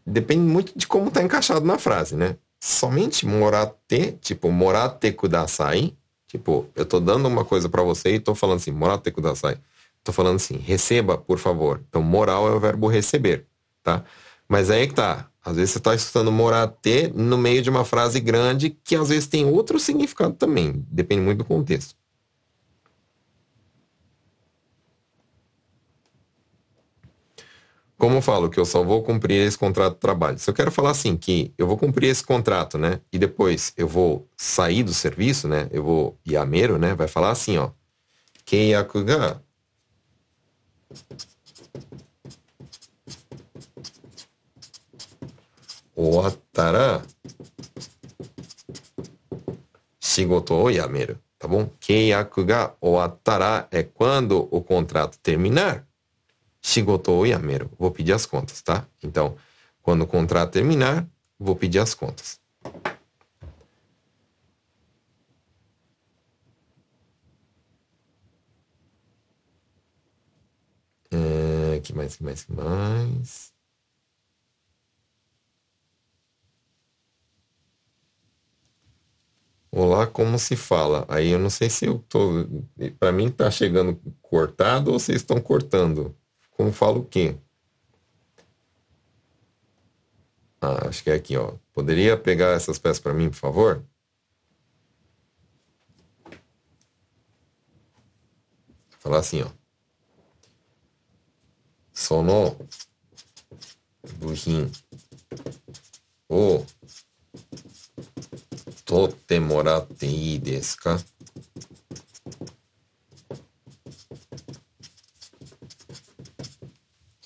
depende muito de como está encaixado na frase, né? Somente morate, tipo morate kudasai, tipo eu tô dando uma coisa para você e tô falando assim morate kudasai, tô falando assim receba por favor. Então moral é o verbo receber, tá? Mas aí que tá. Às vezes você está escutando morate no meio de uma frase grande que às vezes tem outro significado também. Depende muito do contexto. Como eu falo que eu só vou cumprir esse contrato de trabalho. Se eu quero falar assim que eu vou cumprir esse contrato, né? E depois eu vou sair do serviço, né? Eu vou yameiro, né? Vai falar assim, ó. Keiyaku 終わったら仕事を辞める。Tá bom? 契約が終わったら é quando o contrato terminar, shigoto ou yameru. Vou pedir as contas, tá? Então, quando o contrato terminar, vou pedir as contas. É, que mais, que mais, que mais? Olá, como se fala? Aí eu não sei se eu tô. Para mim tá chegando cortado ou vocês estão cortando. Como fala o quê? Ah, acho que é aqui, ó. Poderia pegar essas peças para mim, por favor? Falar assim, ó. Sono buhin o 取ってもらっていいですか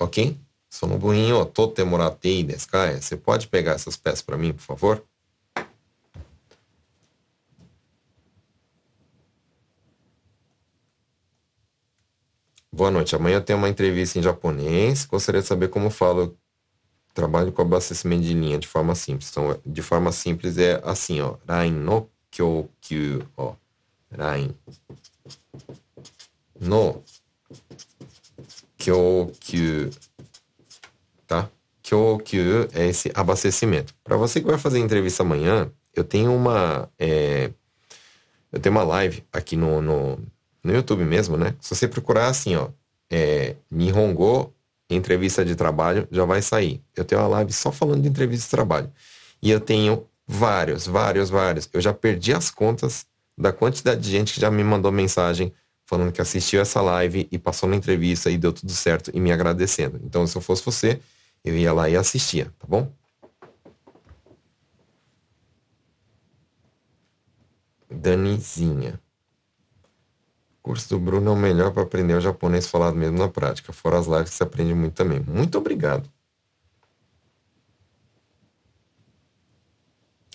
Ok? Só no burrinho, ó, tote moratei desu ka? Você pode pegar essas peças para mim, por favor? Boa noite. Amanhã eu tenho uma entrevista em japonês. Gostaria de saber como falo trabalho com abastecimento de linha de forma simples. Então, de forma simples é assim, ó. Rain no kyokyu, ó. Rain no kyokyu, tá? Kyokyu é esse abastecimento. Para você que vai fazer entrevista amanhã, eu tenho uma é, eu tenho uma live aqui no, no, no YouTube mesmo, né? Se você procurar assim, ó, é, Nihongo entrevista de trabalho, já vai sair. Eu tenho uma live só falando de entrevista de trabalho. E eu tenho vários, vários, vários. Eu já perdi as contas da quantidade de gente que já me mandou mensagem falando que assistiu essa live e passou na entrevista e deu tudo certo e me agradecendo. Então, se eu fosse você, eu ia lá e assistia, tá bom? Danizinha. Curso do Bruno é o melhor para aprender o japonês falado mesmo na prática. Fora as lives você aprende muito também. Muito obrigado.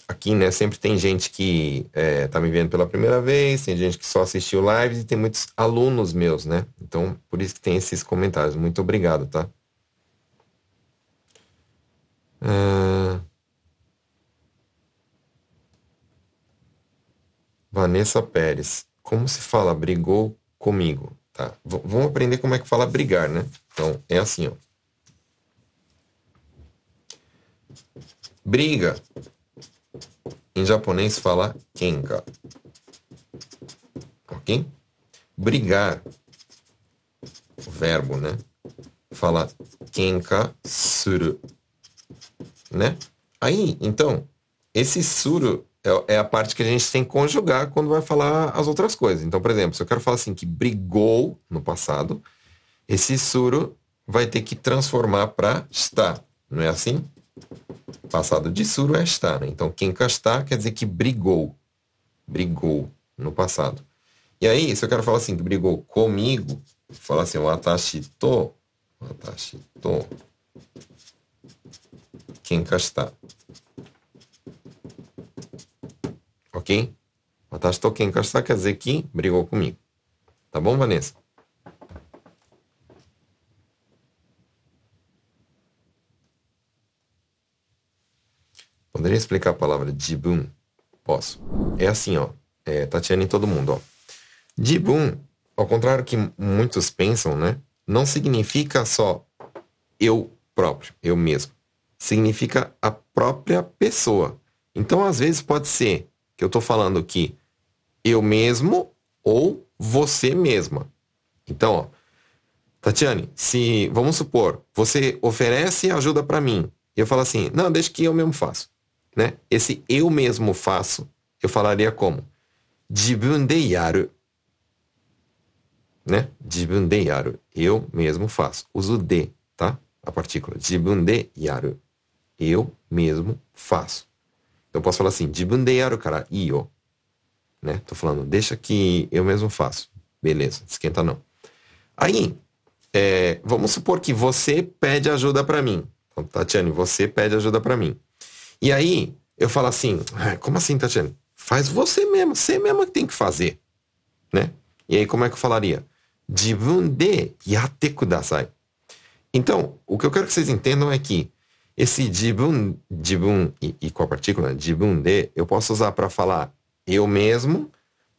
aqui, né, sempre tem gente que é, tá me vendo pela primeira vez, tem gente que só assistiu lives e tem muitos alunos meus, né? Então, por isso que tem esses comentários. Muito obrigado, tá? Uh... Vanessa Pérez. Como se fala brigou comigo? Tá. V vamos aprender como é que fala brigar, né? Então, é assim, ó. Briga. Em japonês fala kenka. Ok? Brigar. O verbo, né? Fala kenka suru. Né? Aí, então, esse suru é, é a parte que a gente tem que conjugar quando vai falar as outras coisas. Então, por exemplo, se eu quero falar assim que brigou no passado, esse suru vai ter que transformar para está. Não é assim? Passado de suru é estar. Né? Então, quem está quer dizer que brigou. Brigou no passado. E aí, se eu quero falar assim, que brigou comigo, falar assim, watashi to, watashi to, quem está. Ok? Watashi to está quer dizer que brigou comigo. Tá bom, Vanessa? Poderia explicar a palavra jibun? Posso. É assim, ó. É, Tatiana e todo mundo, ó. Jibun, ao contrário que muitos pensam, né? Não significa só eu próprio, eu mesmo. Significa a própria pessoa. Então, às vezes, pode ser que eu estou falando que eu mesmo ou você mesma. Então, ó, Tatiane, se, vamos supor, você oferece ajuda para mim, eu falo assim, não, deixa que eu mesmo faço né? Esse eu mesmo faço, eu falaria como? Jibun. Né? Eu mesmo faço. Uso de, tá? A partícula. Jibun. Eu mesmo faço. Eu posso falar assim, jibun de yaru kara iyo. Né? Tô falando, deixa que eu mesmo faço. Beleza, esquenta não. Aí, é, vamos supor que você pede ajuda para mim. Então, Tatiane, você pede ajuda para mim. E aí, eu falo assim, como assim, Tatiana? Faz você mesmo, você mesmo que tem que fazer, né? E aí, como é que eu falaria? Jibun de yatte kudasai. Então, o que eu quero que vocês entendam é que esse jibun, jibun e, e com a partícula, jibun de, eu posso usar para falar eu mesmo,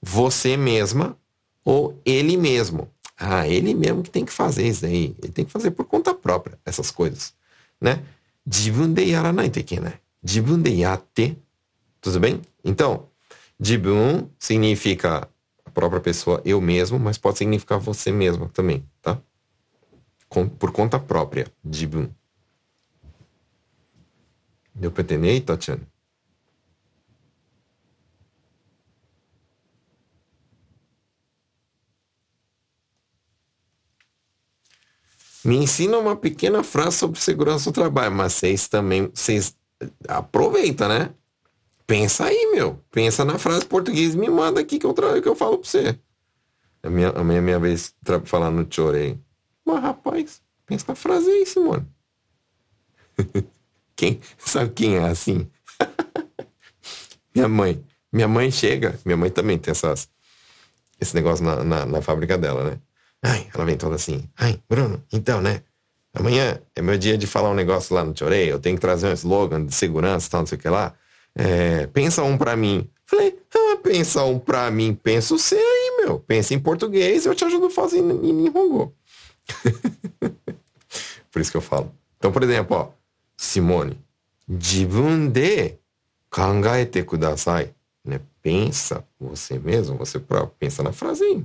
você mesma ou ele mesmo. Ah, ele mesmo que tem que fazer isso aí. Ele tem que fazer por conta própria, essas coisas, né? Jibun de yaranai né? Jibun de yatte. Tudo bem? Então, jibun significa a própria pessoa, eu mesmo, mas pode significar você mesmo também, tá? Com, por conta própria, jibun. Deu pra entender Tatiana? Me ensina uma pequena frase sobre segurança do trabalho, mas vocês também, vocês aproveita, né? Pensa aí, meu. Pensa na frase português me manda aqui que eu, trago, que eu falo pra você. A minha, a minha, minha vez de falar no chorei. Mas, rapaz, pensa na frase aí, Simone. quem, sabe quem é assim? minha mãe. Minha mãe chega, minha mãe também tem essas, esse negócio na, na, na fábrica dela, né? Ai, ela vem toda assim. Ai, Bruno, então, né? Amanhã é meu dia de falar um negócio lá no Chorei, eu tenho que trazer um slogan de segurança, tal, não sei o que lá. É, pensa um para mim. Falei, ah, pensa um para mim, pensa você aí, meu. Pensa em português, eu te ajudo a fazer em, em Nihongo. por isso que eu falo. Então, por exemplo, ó, Simone, jibun de kangaete kudasai. Né? Pensa você mesmo, você próprio, pensa na frase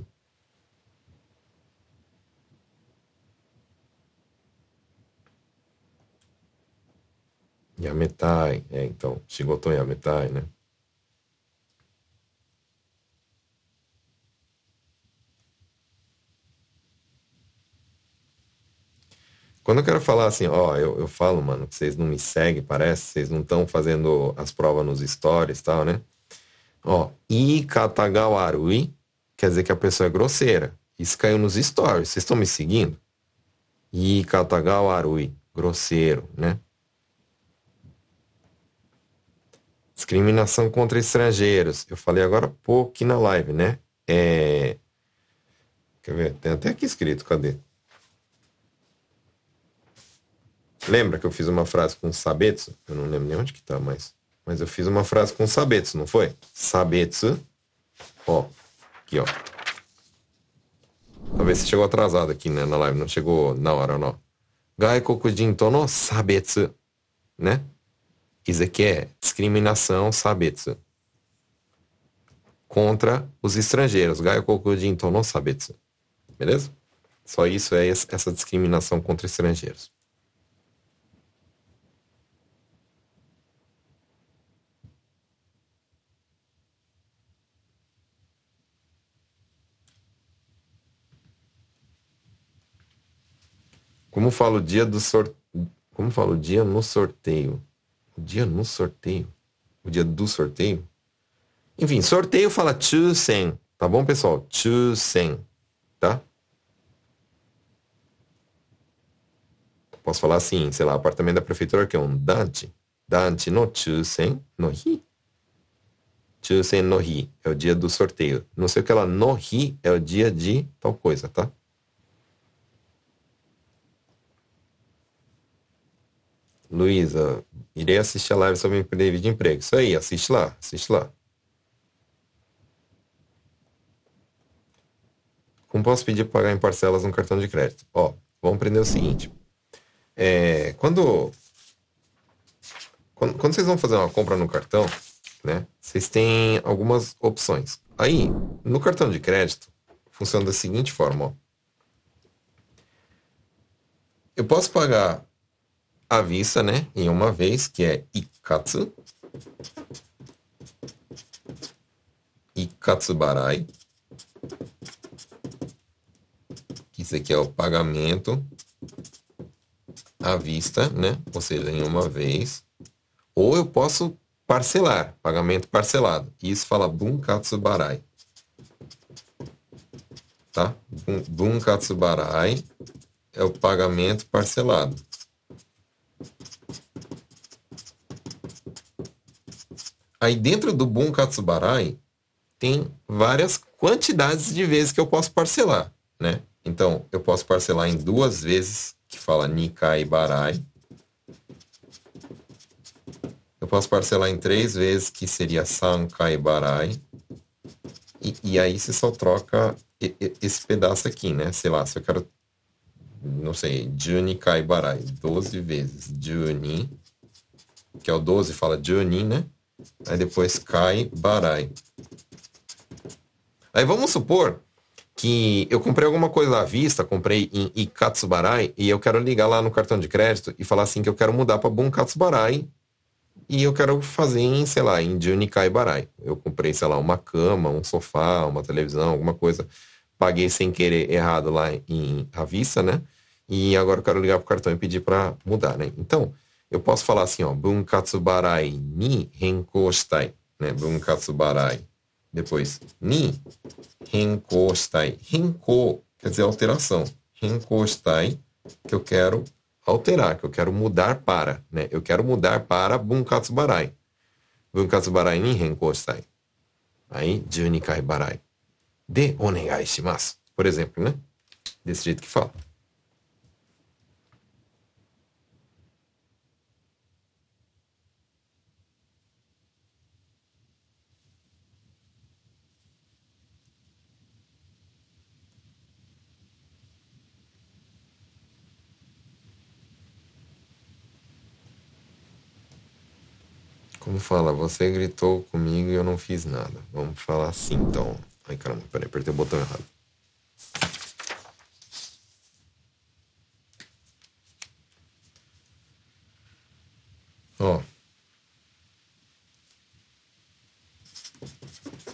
Yametai, é, então, Shigoto Yametai, né? Quando eu quero falar assim, ó, eu, eu falo, mano, que vocês não me seguem, parece, vocês não estão fazendo as provas nos stories e tal, né? Ó, Ikatagawarui quer dizer que a pessoa é grosseira. Isso caiu nos stories. Vocês estão me seguindo? Ikatagawarui, grosseiro, né? Discriminação contra estrangeiros. Eu falei agora pouco aqui na live, né? É... Quer ver? Tem até aqui escrito, cadê? Lembra que eu fiz uma frase com sabetsu? Eu não lembro nem onde que tá, mas... Mas eu fiz uma frase com sabetsu, não foi? Sabetsu. Ó, aqui, ó. Talvez você chegou atrasado aqui, né, na live. Não chegou na hora, não. Gaikokujin to no sabetsu. Né? Isso aqui é discriminação sabetsu. Contra os estrangeiros. Gaikokujin to no sabetsu. Beleza? Só isso é essa discriminação contra estrangeiros. Como fala o dia do sorteio? Como fala o dia no sorteio? O dia no sorteio? O dia do sorteio? Enfim, sorteio fala chusen, tá bom, pessoal? Chusen, tá? Posso falar assim, sei lá, apartamento da prefeitura que é um dante. Dante no chusen no hi. Chusen no hi é o dia do sorteio. Não sei o que ela no hi é o dia de tal coisa, tá? Luísa, irei assistir a live sobre entrevista de emprego. Isso aí, assiste lá, assiste lá. Como posso pedir para pagar em parcelas no cartão de crédito? Ó, vamos aprender o seguinte. É, quando, quando, quando vocês vão fazer uma compra no cartão, né, vocês têm algumas opções. Aí, no cartão de crédito, funciona da seguinte forma, ó. Eu posso pagar à vista, né? Em uma vez, que é ikatsu. Ikatsubarai. Isso aqui é o pagamento à vista, né? Ou seja, em uma vez. Ou eu posso parcelar, pagamento parcelado. Isso fala Bunkatsubarai. Tá? Bunkatsubarai é o pagamento parcelado. Aí dentro do Bunkatsubarai tem várias quantidades de vezes que eu posso parcelar, né? Então, eu posso parcelar em duas vezes, que fala Nikai Barai. Eu posso parcelar em três vezes, que seria Sankai Barai. E, e aí você só troca esse pedaço aqui, né? Sei lá, se eu quero, não sei, Juni Kai Barai, 12 vezes Juni, que é o 12, fala Juni, né? Aí depois cai barai. Aí vamos supor que eu comprei alguma coisa à vista, comprei em Ikatsubarai, e eu quero ligar lá no cartão de crédito e falar assim que eu quero mudar para Bunkatsubarai e eu quero fazer em, sei lá, em Junikai Barai. Eu comprei, sei lá, uma cama, um sofá, uma televisão, alguma coisa. Paguei sem querer errado lá em à vista, né? E agora eu quero ligar pro cartão e pedir para mudar, né? Então, eu posso falar assim, ó, bunkatsubarai ni renkou shitai, né? Bunkatsubarai. Depois, ni renkou shitai. Quer dizer alteração. Renkou shitai, que eu quero alterar, que eu quero mudar para, né? Eu quero mudar para bunkatsubarai. Bunkatsubarai ni renkou shitai. Aí, junikai barai. De onegai shimasu. Por exemplo, né? Desse jeito que fala. Como fala, você gritou comigo e eu não fiz nada. Vamos falar assim então. Ai caramba, peraí, apertei o botão errado. Ó.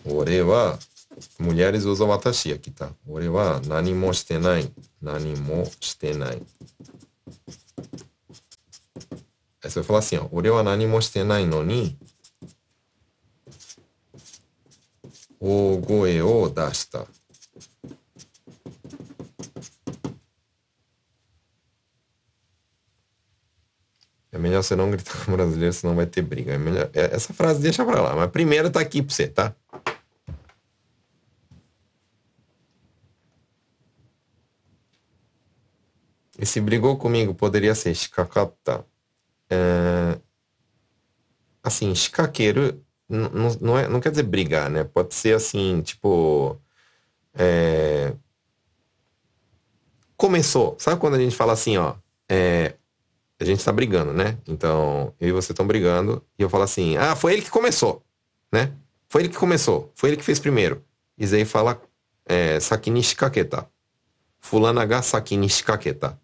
Ore wa mulheres usam watashi aqui, tá? Ore wa nani mo. Nani mo você vai falar assim, ó. Ore wa nani mo shite nai no ni ogoe o dashita. É melhor você não gritar com o brasileiro, senão vai ter briga. É melhor... Essa frase deixa pra lá. Mas a primeira tá aqui pra você, tá? E se brigou comigo, poderia ser shikakata. É... Assim, shikakeru não, não, é, não quer dizer brigar, né? Pode ser assim, tipo. É... Começou. Sabe quando a gente fala assim, ó? É... A gente tá brigando, né? Então, eu e você estão brigando, e eu falo assim, ah, foi ele que começou, né? Foi ele que começou, foi ele que fez primeiro. E aí fala é, sakini shikaketa. Fulana ga sakini shikaketa.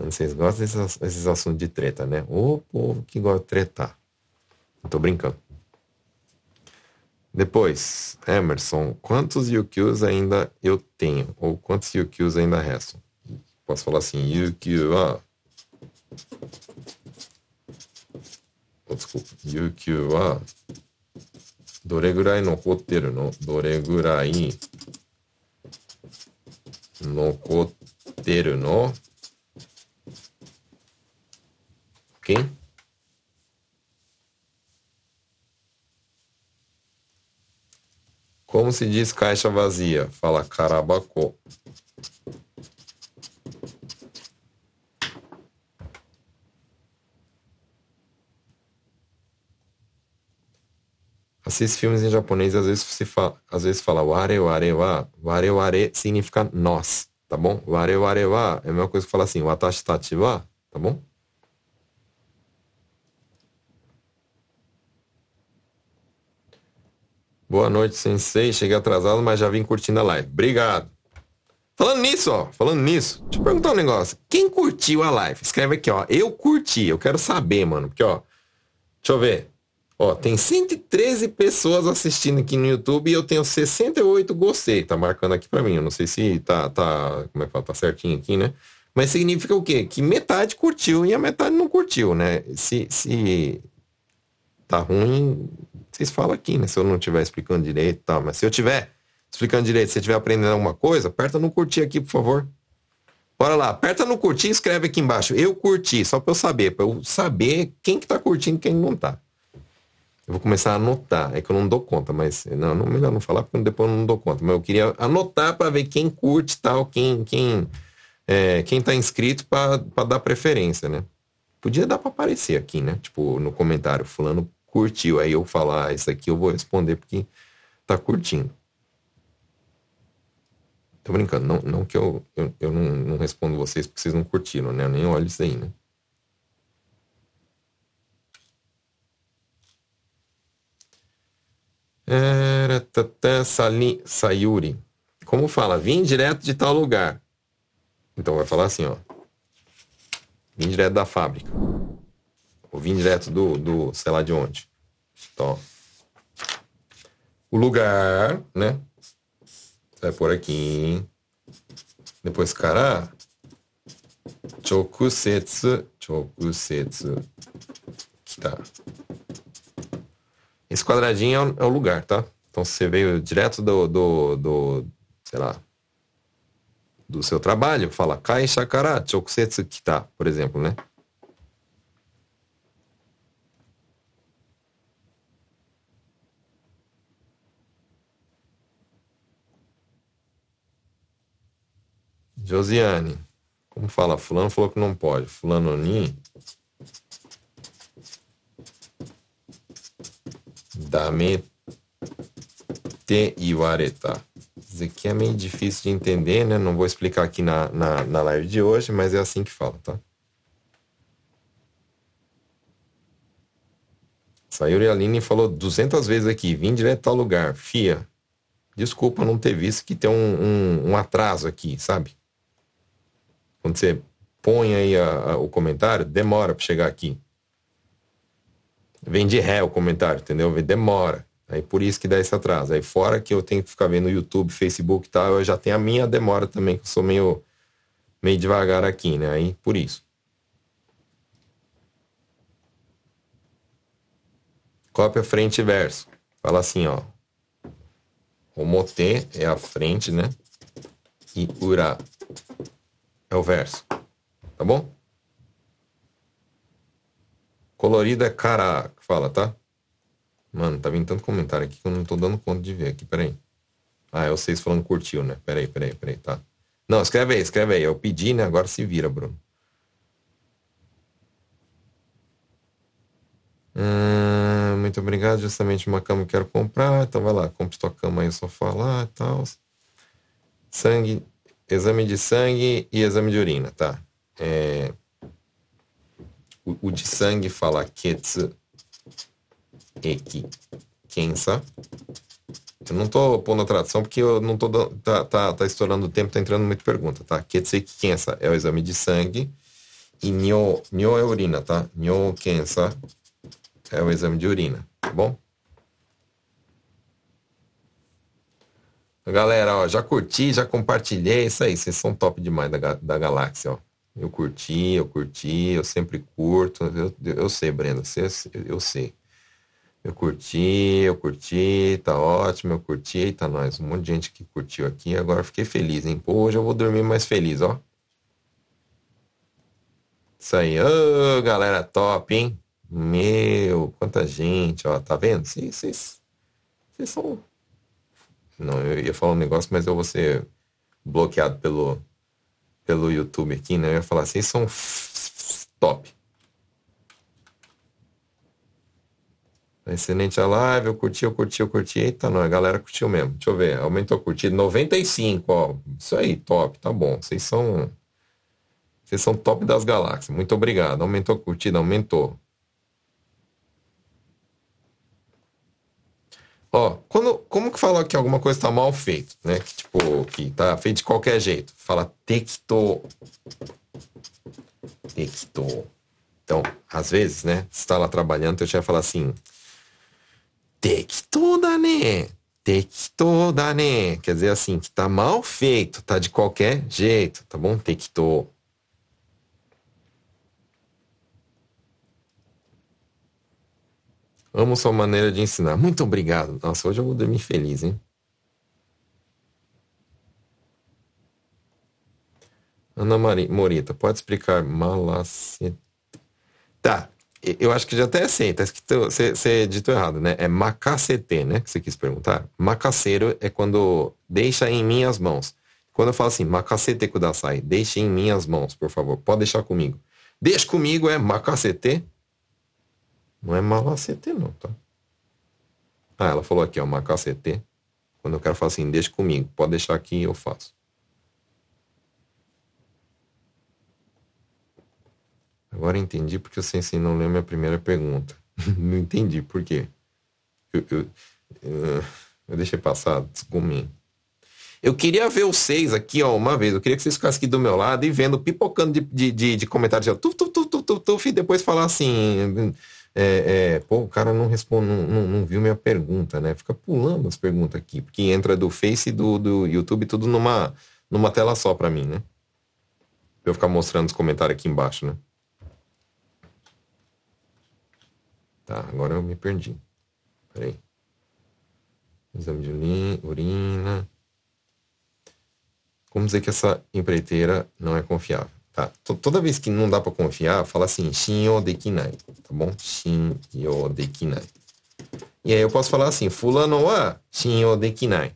Então vocês gostam desses, desses assuntos de treta, né? O povo que gosta de tretar. Não tô brincando. Depois, Emerson, quantos UQs ainda eu tenho? Ou quantos UQs ainda restam? Posso falar assim, UQ, ah. Oh, desculpa, UQ, ah. Doregurai no roteiro, no Doregurai no roteiro, no Como se diz caixa vazia? Fala carabacô. Assiste filmes em japonês, às vezes se fala, às vezes fala ware ware wa, ware ware significa nós, tá bom? Ware ware wa é a mesma coisa que falar assim, watashi tachi wa, tá bom? Boa noite, sensei. Cheguei atrasado, mas já vim curtindo a live. Obrigado. Falando nisso, ó, falando nisso, deixa eu perguntar um negócio. Quem curtiu a live? Escreve aqui, ó. Eu curti, eu quero saber, mano. Porque, ó, deixa eu ver. Ó, tem 113 pessoas assistindo aqui no YouTube e eu tenho 68 gostei. Tá marcando aqui pra mim. Eu não sei se tá, tá, como é que fala? Tá certinho aqui, né? Mas significa o quê? Que metade curtiu e a metade não curtiu, né? Se, se tá ruim, vocês falam aqui, né? Se eu não estiver explicando direito e tal. Mas se eu estiver explicando direito, se você estiver aprendendo alguma coisa, aperta no curtir aqui, por favor. Bora lá, aperta no curtir e escreve aqui embaixo. Eu curti, só para eu saber, para eu saber quem que tá curtindo e quem não tá. Eu vou começar a anotar, é que eu não dou conta, mas não, não melhor não falar porque depois eu não dou conta. Mas eu queria anotar para ver quem curte tal, quem quem é, quem tá inscrito para dar preferência, né? Podia dar para aparecer aqui, né? Tipo no comentário, fulano curtiu. Aí eu falar, ah, isso aqui eu vou responder porque tá curtindo. Tô brincando, não, não que eu, eu, eu não, não respondo vocês porque vocês não curtiram, né? Eu nem olho isso aí, né? Era tata, sali, Sayuri. Como fala? Vim direto de tal lugar. Então vai falar assim, ó. Vim direto da fábrica. Ou vim direto do, do sei lá de onde. Então, o lugar, né? Vai por aqui. Depois, cara. Chokusetsu. Chokusetsu. Tá. Esse quadradinho é o, é o, lugar, tá? Então, você veio direto do, do, do sei lá, do seu trabalho, fala Kaisha kara chokusetsu kita, por exemplo, né? Josiane, como fala? Fulano falou que não pode. Fulano ni. Dame te iwareta. Isso aqui é meio difícil de entender, né? Não vou explicar aqui na, na, na live de hoje, mas é assim que fala, tá? Sayuri Aline falou 200 vezes aqui, vim direto ao lugar. Fia, desculpa não ter visto que tem um, um, um atraso aqui, sabe? Quando você põe aí a, a, o comentário, demora para chegar aqui. Vem de ré o comentário, entendeu? Demora. Aí por isso que dá esse atraso. Aí fora que eu tenho que ficar vendo YouTube, Facebook e tal, eu já tenho a minha demora também, que eu sou meio, meio devagar aqui, né? Aí por isso. Cópia frente e verso. Fala assim, ó. O mote é a frente, né? E ura é o verso. tá bom? Colorido é cara que fala, tá? Mano, tá vindo tanto comentário aqui que eu não tô dando conta de ver aqui, peraí. Ah, é vocês falando curtiu, né? Peraí, peraí, peraí, tá. Não, escreve aí, escreve aí. Eu pedi, né? Agora se vira, Bruno. Hum, muito obrigado. Justamente uma cama que quero comprar. Então vai lá, compre sua cama aí, o sofá lá e tal. Sangue, exame de sangue e exame de urina, tá? É, o, o de sangue fala ketsu eki kensa. Eu não tô pondo a tradução porque eu não tô tá, tá, tá estourando o tempo, tá entrando muita pergunta, tá? Ketsu eki kensa é o exame de sangue e nyo, nyo é urina, tá? Nyo kensa é o exame de urina, tá bom? Galera, ó, já curti, já compartilhei, isso aí, vocês são top demais da, da galáxia, ó. Eu curti, eu curti, eu sempre curto, eu, eu sei, Brenda, você, eu sei. Eu curti, eu curti, tá ótimo, eu curti, tá nós, um monte de gente que curtiu aqui, agora fiquei feliz, hein? Pô, hoje eu vou dormir mais feliz, ó. Isso aí, ô, oh, galera top, hein? Meu, quanta gente, ó, tá vendo? Vocês, vocês, vocês são não, eu ia falar um negócio, mas eu vou ser bloqueado pelo, pelo YouTube aqui, né? Eu ia falar, vocês são top. Excelente a live, eu curti, eu curti, eu curti. Eita, não, a galera curtiu mesmo. Deixa eu ver, aumentou a curtida. 95, ó. Isso aí, top, tá bom. Vocês são. Vocês são top das galáxias. Muito obrigado. Aumentou a curtida, aumentou. Ó, quando, como que fala que alguma coisa está mal feita, né? Que, tipo, que tá feito de qualquer jeito. Fala tekto. Tekto. Então, às vezes, né? Você está lá trabalhando, eu tinha falar assim. Tekto da né? Tekto da né? Quer dizer assim, que tá mal feito, tá de qualquer jeito, tá bom? Tekto. Amo sua maneira de ensinar. Muito obrigado. Nossa, hoje eu vou dormir feliz, hein? Ana Maria, Morita, pode explicar malacete? Tá, eu acho que já até sei, tá escrito, você, você ditou errado, né? É macacete, né? Que você quis perguntar. Macaceiro é quando deixa em minhas mãos. Quando eu falo assim, macacete kudasai, deixe em minhas mãos, por favor. Pode deixar comigo. Deixa comigo é macacete não é malacete não, tá? Ah, ela falou aqui, ó, macacete. Quando eu quero falar assim, deixa comigo, pode deixar aqui e eu faço. Agora entendi porque o Sensei não leu minha primeira pergunta. não entendi por quê. Eu, eu, eu, eu deixei passar, desculpe. Eu queria ver vocês aqui, ó, uma vez. Eu queria que vocês ficassem aqui do meu lado e vendo, pipocando de, de, de, de comentários. Tuf, tuf, tuf, tuf, tuf, tuf, e depois falar assim é, é, pô, o cara não responde, não, não, não, viu minha pergunta, né? Fica pulando as perguntas aqui, porque entra do Face e do, do YouTube tudo numa, numa tela só para mim, né? Pra eu ficar mostrando os comentários aqui embaixo, né? Tá, agora eu me perdi. Peraí. Exame de urina. Como dizer que essa empreiteira não é confiável? Tá? Toda vez que não dá para confiar, fala assim, shinyo dekinai, tá bom? Shinyo dekinai. E aí eu posso falar assim, fulano wa shinyo dekinai.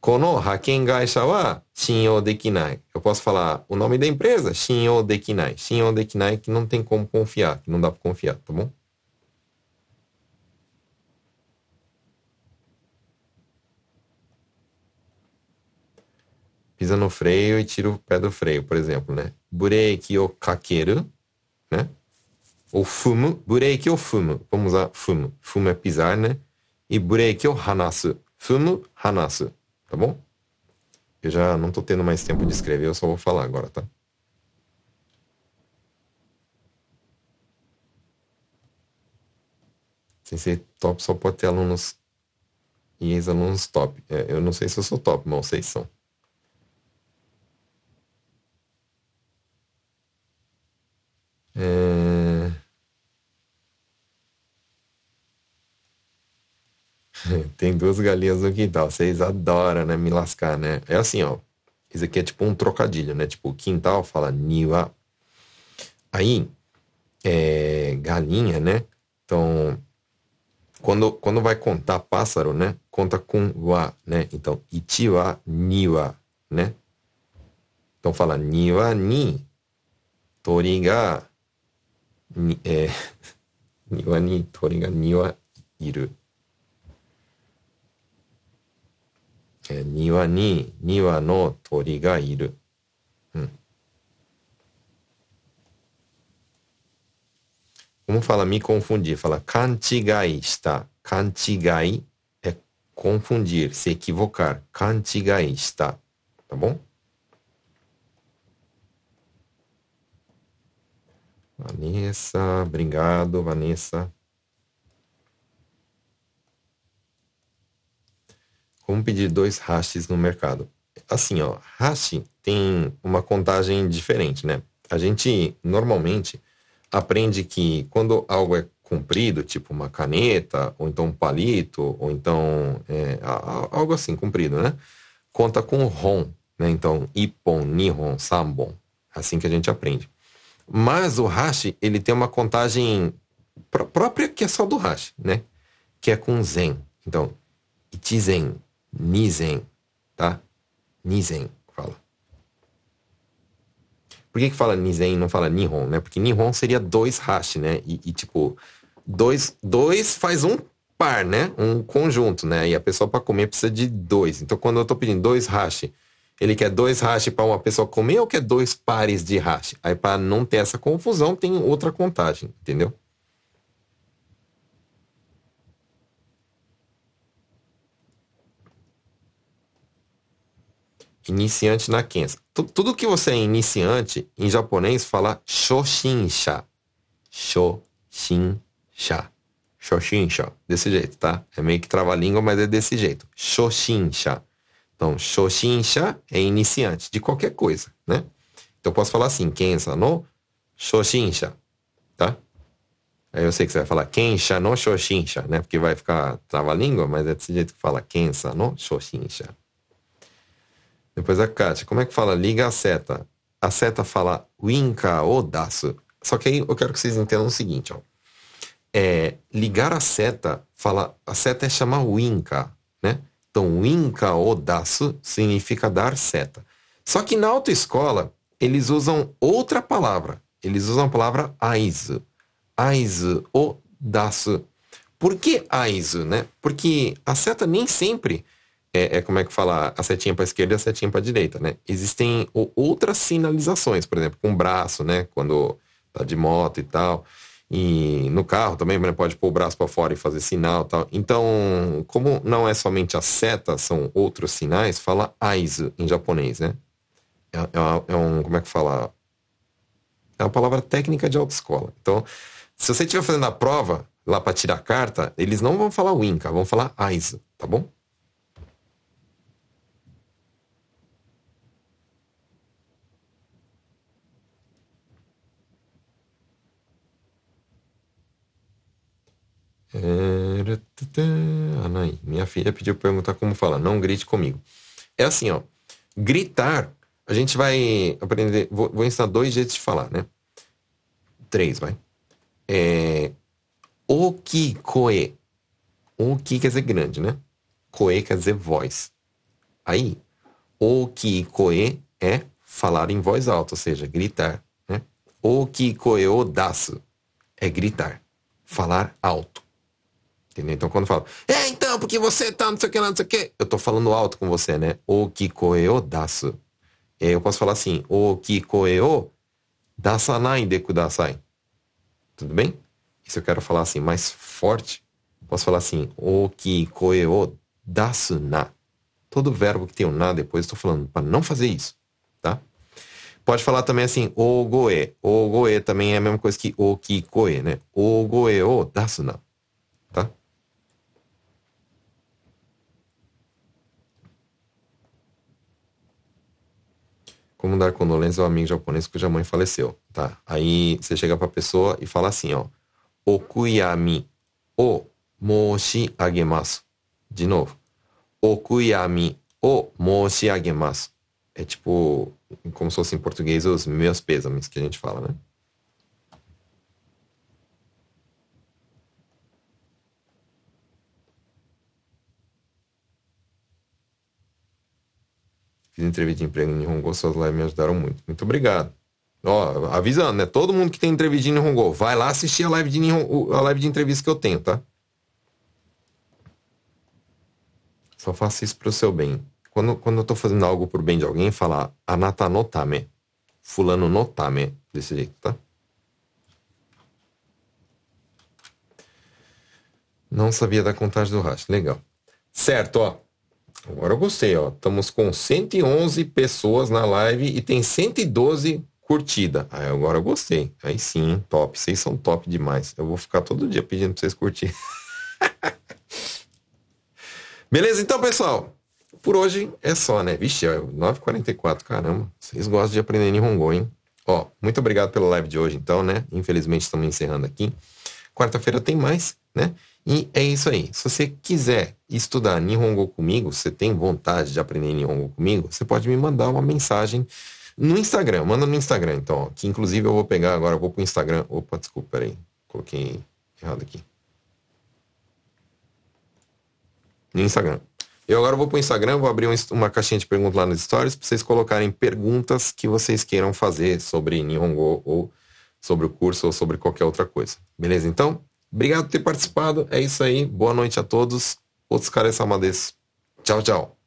Kono haken gaisha wa shinyo dekinai. Eu posso falar o nome da empresa, shinyo dekinai. Shinyo dekinai que não tem como confiar, que não dá para confiar, tá bom? Pisa no freio e tira o pé do freio, por exemplo, né? Bureki o kakeru, né? Ou fumo, bureki ou fumo. Vamos usar fumo. Fumo é pisar, né? E bureki ou hanasu. Fumo, hanasu. Tá bom? Eu já não tô tendo mais tempo de escrever, eu só vou falar agora, tá? Sem ser top, só pode ter alunos e ex-alunos top. É, eu não sei se eu sou top, mas vocês são. É... Tem duas galinhas no quintal. Vocês adoram, né? Me lascar, né? É assim, ó. Isso aqui é tipo um trocadilho, né? Tipo, quintal fala niwa. Aí, é, galinha, né? Então, quando, quando vai contar pássaro, né? Conta com wa, né? Então, ichi wa, ni wa, né? Então fala niwa ni tori ga ni, é, niwa ni tori ga niwa iru. É, niwa ni niwa no tori ga iru. Hum. Como fala me confundir? Fala kanchigai está. Kanchigai é confundir, se equivocar. Kanchigai está. Tá bom? Vanessa, obrigado, Vanessa. Como pedir dois hashes no mercado? Assim, ó, hash tem uma contagem diferente, né? A gente normalmente aprende que quando algo é comprido, tipo uma caneta, ou então um palito, ou então é, algo assim, comprido, né? Conta com ROM, né? Então, Ippon, Nihon, Sambon. Assim que a gente aprende. Mas o hash, ele tem uma contagem pr própria que é só do hash, né? Que é com zen. Então, ichizen, nizen, tá? Nizen, fala. Por que que fala nizen e não fala nihon, né? Porque nihon seria dois hash, né? E, e, tipo, dois, dois faz um par, né? Um conjunto, né? E a pessoa para comer precisa de dois. Então, quando eu tô pedindo dois hash ele quer dois hash para uma pessoa comer ou quer dois pares de hash? Aí para não ter essa confusão tem outra contagem, entendeu? Iniciante na Kensa. Tudo que você é iniciante, em japonês fala Shoshinsha. Shoshinsha. Shoshinsha. Desse jeito, tá? É meio que trava-língua, mas é desse jeito. Shoshinsha. Então, Shoshinsha é iniciante de qualquer coisa, né? Então, eu posso falar assim, Kensa no Shoshinsha, tá? Aí eu sei que você vai falar Kensha no Shoshinsha, né? Porque vai ficar trava-língua, mas é desse jeito que fala Kensa no Shoshinsha. Depois a Kátia, como é que fala liga a seta? A seta fala winka ou dasu. Só que aí eu quero que vocês entendam o seguinte, ó. É, ligar a seta, fala, a seta é chamar winka, né? Então, winka ou dasu significa dar seta. Só que na autoescola, eles usam outra palavra. Eles usam a palavra aizu. Aizu ou dasu. Por que aizu, né? Porque a seta nem sempre é, é como é que fala a setinha para esquerda e a setinha para direita, né? Existem outras sinalizações, por exemplo, com o braço, né? Quando tá de moto e tal. E no carro também né, pode pôr o braço para fora e fazer sinal tal. Então, como não é somente a seta, são outros sinais, fala aizu em japonês, né? É, é, é, um, como é que fala? É uma palavra técnica de autoescola. Então, se você estiver fazendo a prova lá para tirar a carta, eles não vão falar winka, vão falar aizu, tá bom? Anaí, minha filha pediu para perguntar como falar. Não grite comigo. É assim, ó. Gritar, a gente vai aprender. Vou, vou ensinar dois jeitos de falar, né? Três, vai. É, oki koe. Oki quer dizer grande, né? Koe quer dizer voz. Aí, oki koe é falar em voz alta, ou seja, gritar. Né? Oki koe o é gritar, falar alto. Entendeu? Então quando falo, é então, porque você tá não sei o que, não sei o que, eu tô falando alto com você, né? O kikoe dasu. E aí eu posso falar assim, o kikoe o dasanai de kudasai. Tudo bem? E se eu quero falar assim mais forte, posso falar assim, o kikoe o dasu na. Todo verbo que tem o na depois, estou falando para não fazer isso, tá? Pode falar também assim, o goe. O goe também é a mesma coisa que o kikoe, né? O goe o dasu na. Tá? Como dar condolência ao amigo japonês cuja mãe faleceu, tá? Aí você chega pra pessoa e fala assim, ó. Okuyami o moshi agemasu. De novo. Okuyami o moshi agemasu. É tipo, como se fosse em português, os meus pêsames que a gente fala, né? Fiz entrevista de emprego em Nihongo, suas lives me ajudaram muito. Muito obrigado. Ó, avisando, né? Todo mundo que tem entrevista de Nihongo, vai lá assistir a live de, Nihongo, a live de entrevista que eu tenho, tá? Só faça isso pro seu bem. Quando, quando eu tô fazendo algo pro bem de alguém, falar anata notame. Fulano notame. Desse jeito, tá? Não sabia da contagem do hash. Legal. Certo, ó. Agora eu gostei, ó. Estamos com 111 pessoas na live e tem 112 curtida. Aí agora eu gostei. Aí sim, top. Vocês são top demais. Eu vou ficar todo dia pedindo pra vocês curtirem. Beleza, então, pessoal. Por hoje é só, né? Vixe, é 9h44, caramba. Vocês gostam de aprender Nihongo, hein? Ó, muito obrigado pela live de hoje, então, né? Infelizmente estamos encerrando aqui. Quarta-feira tem mais, né? E é isso aí. Se você quiser estudar Nihongo comigo, você tem vontade de aprender Nihongo comigo, você pode me mandar uma mensagem no Instagram, manda no Instagram, então, ó, que inclusive eu vou pegar agora, vou pro Instagram. Opa, desculpa, peraí. Coloquei errado aqui. No Instagram. Eu agora vou pro Instagram, vou abrir uma caixinha de perguntas lá nos stories para vocês colocarem perguntas que vocês queiram fazer sobre Nihongo ou sobre o curso ou sobre qualquer outra coisa. Beleza? Então, obrigado por ter participado. É isso aí. Boa noite a todos. Outros caras amadeus. Tchau, tchau.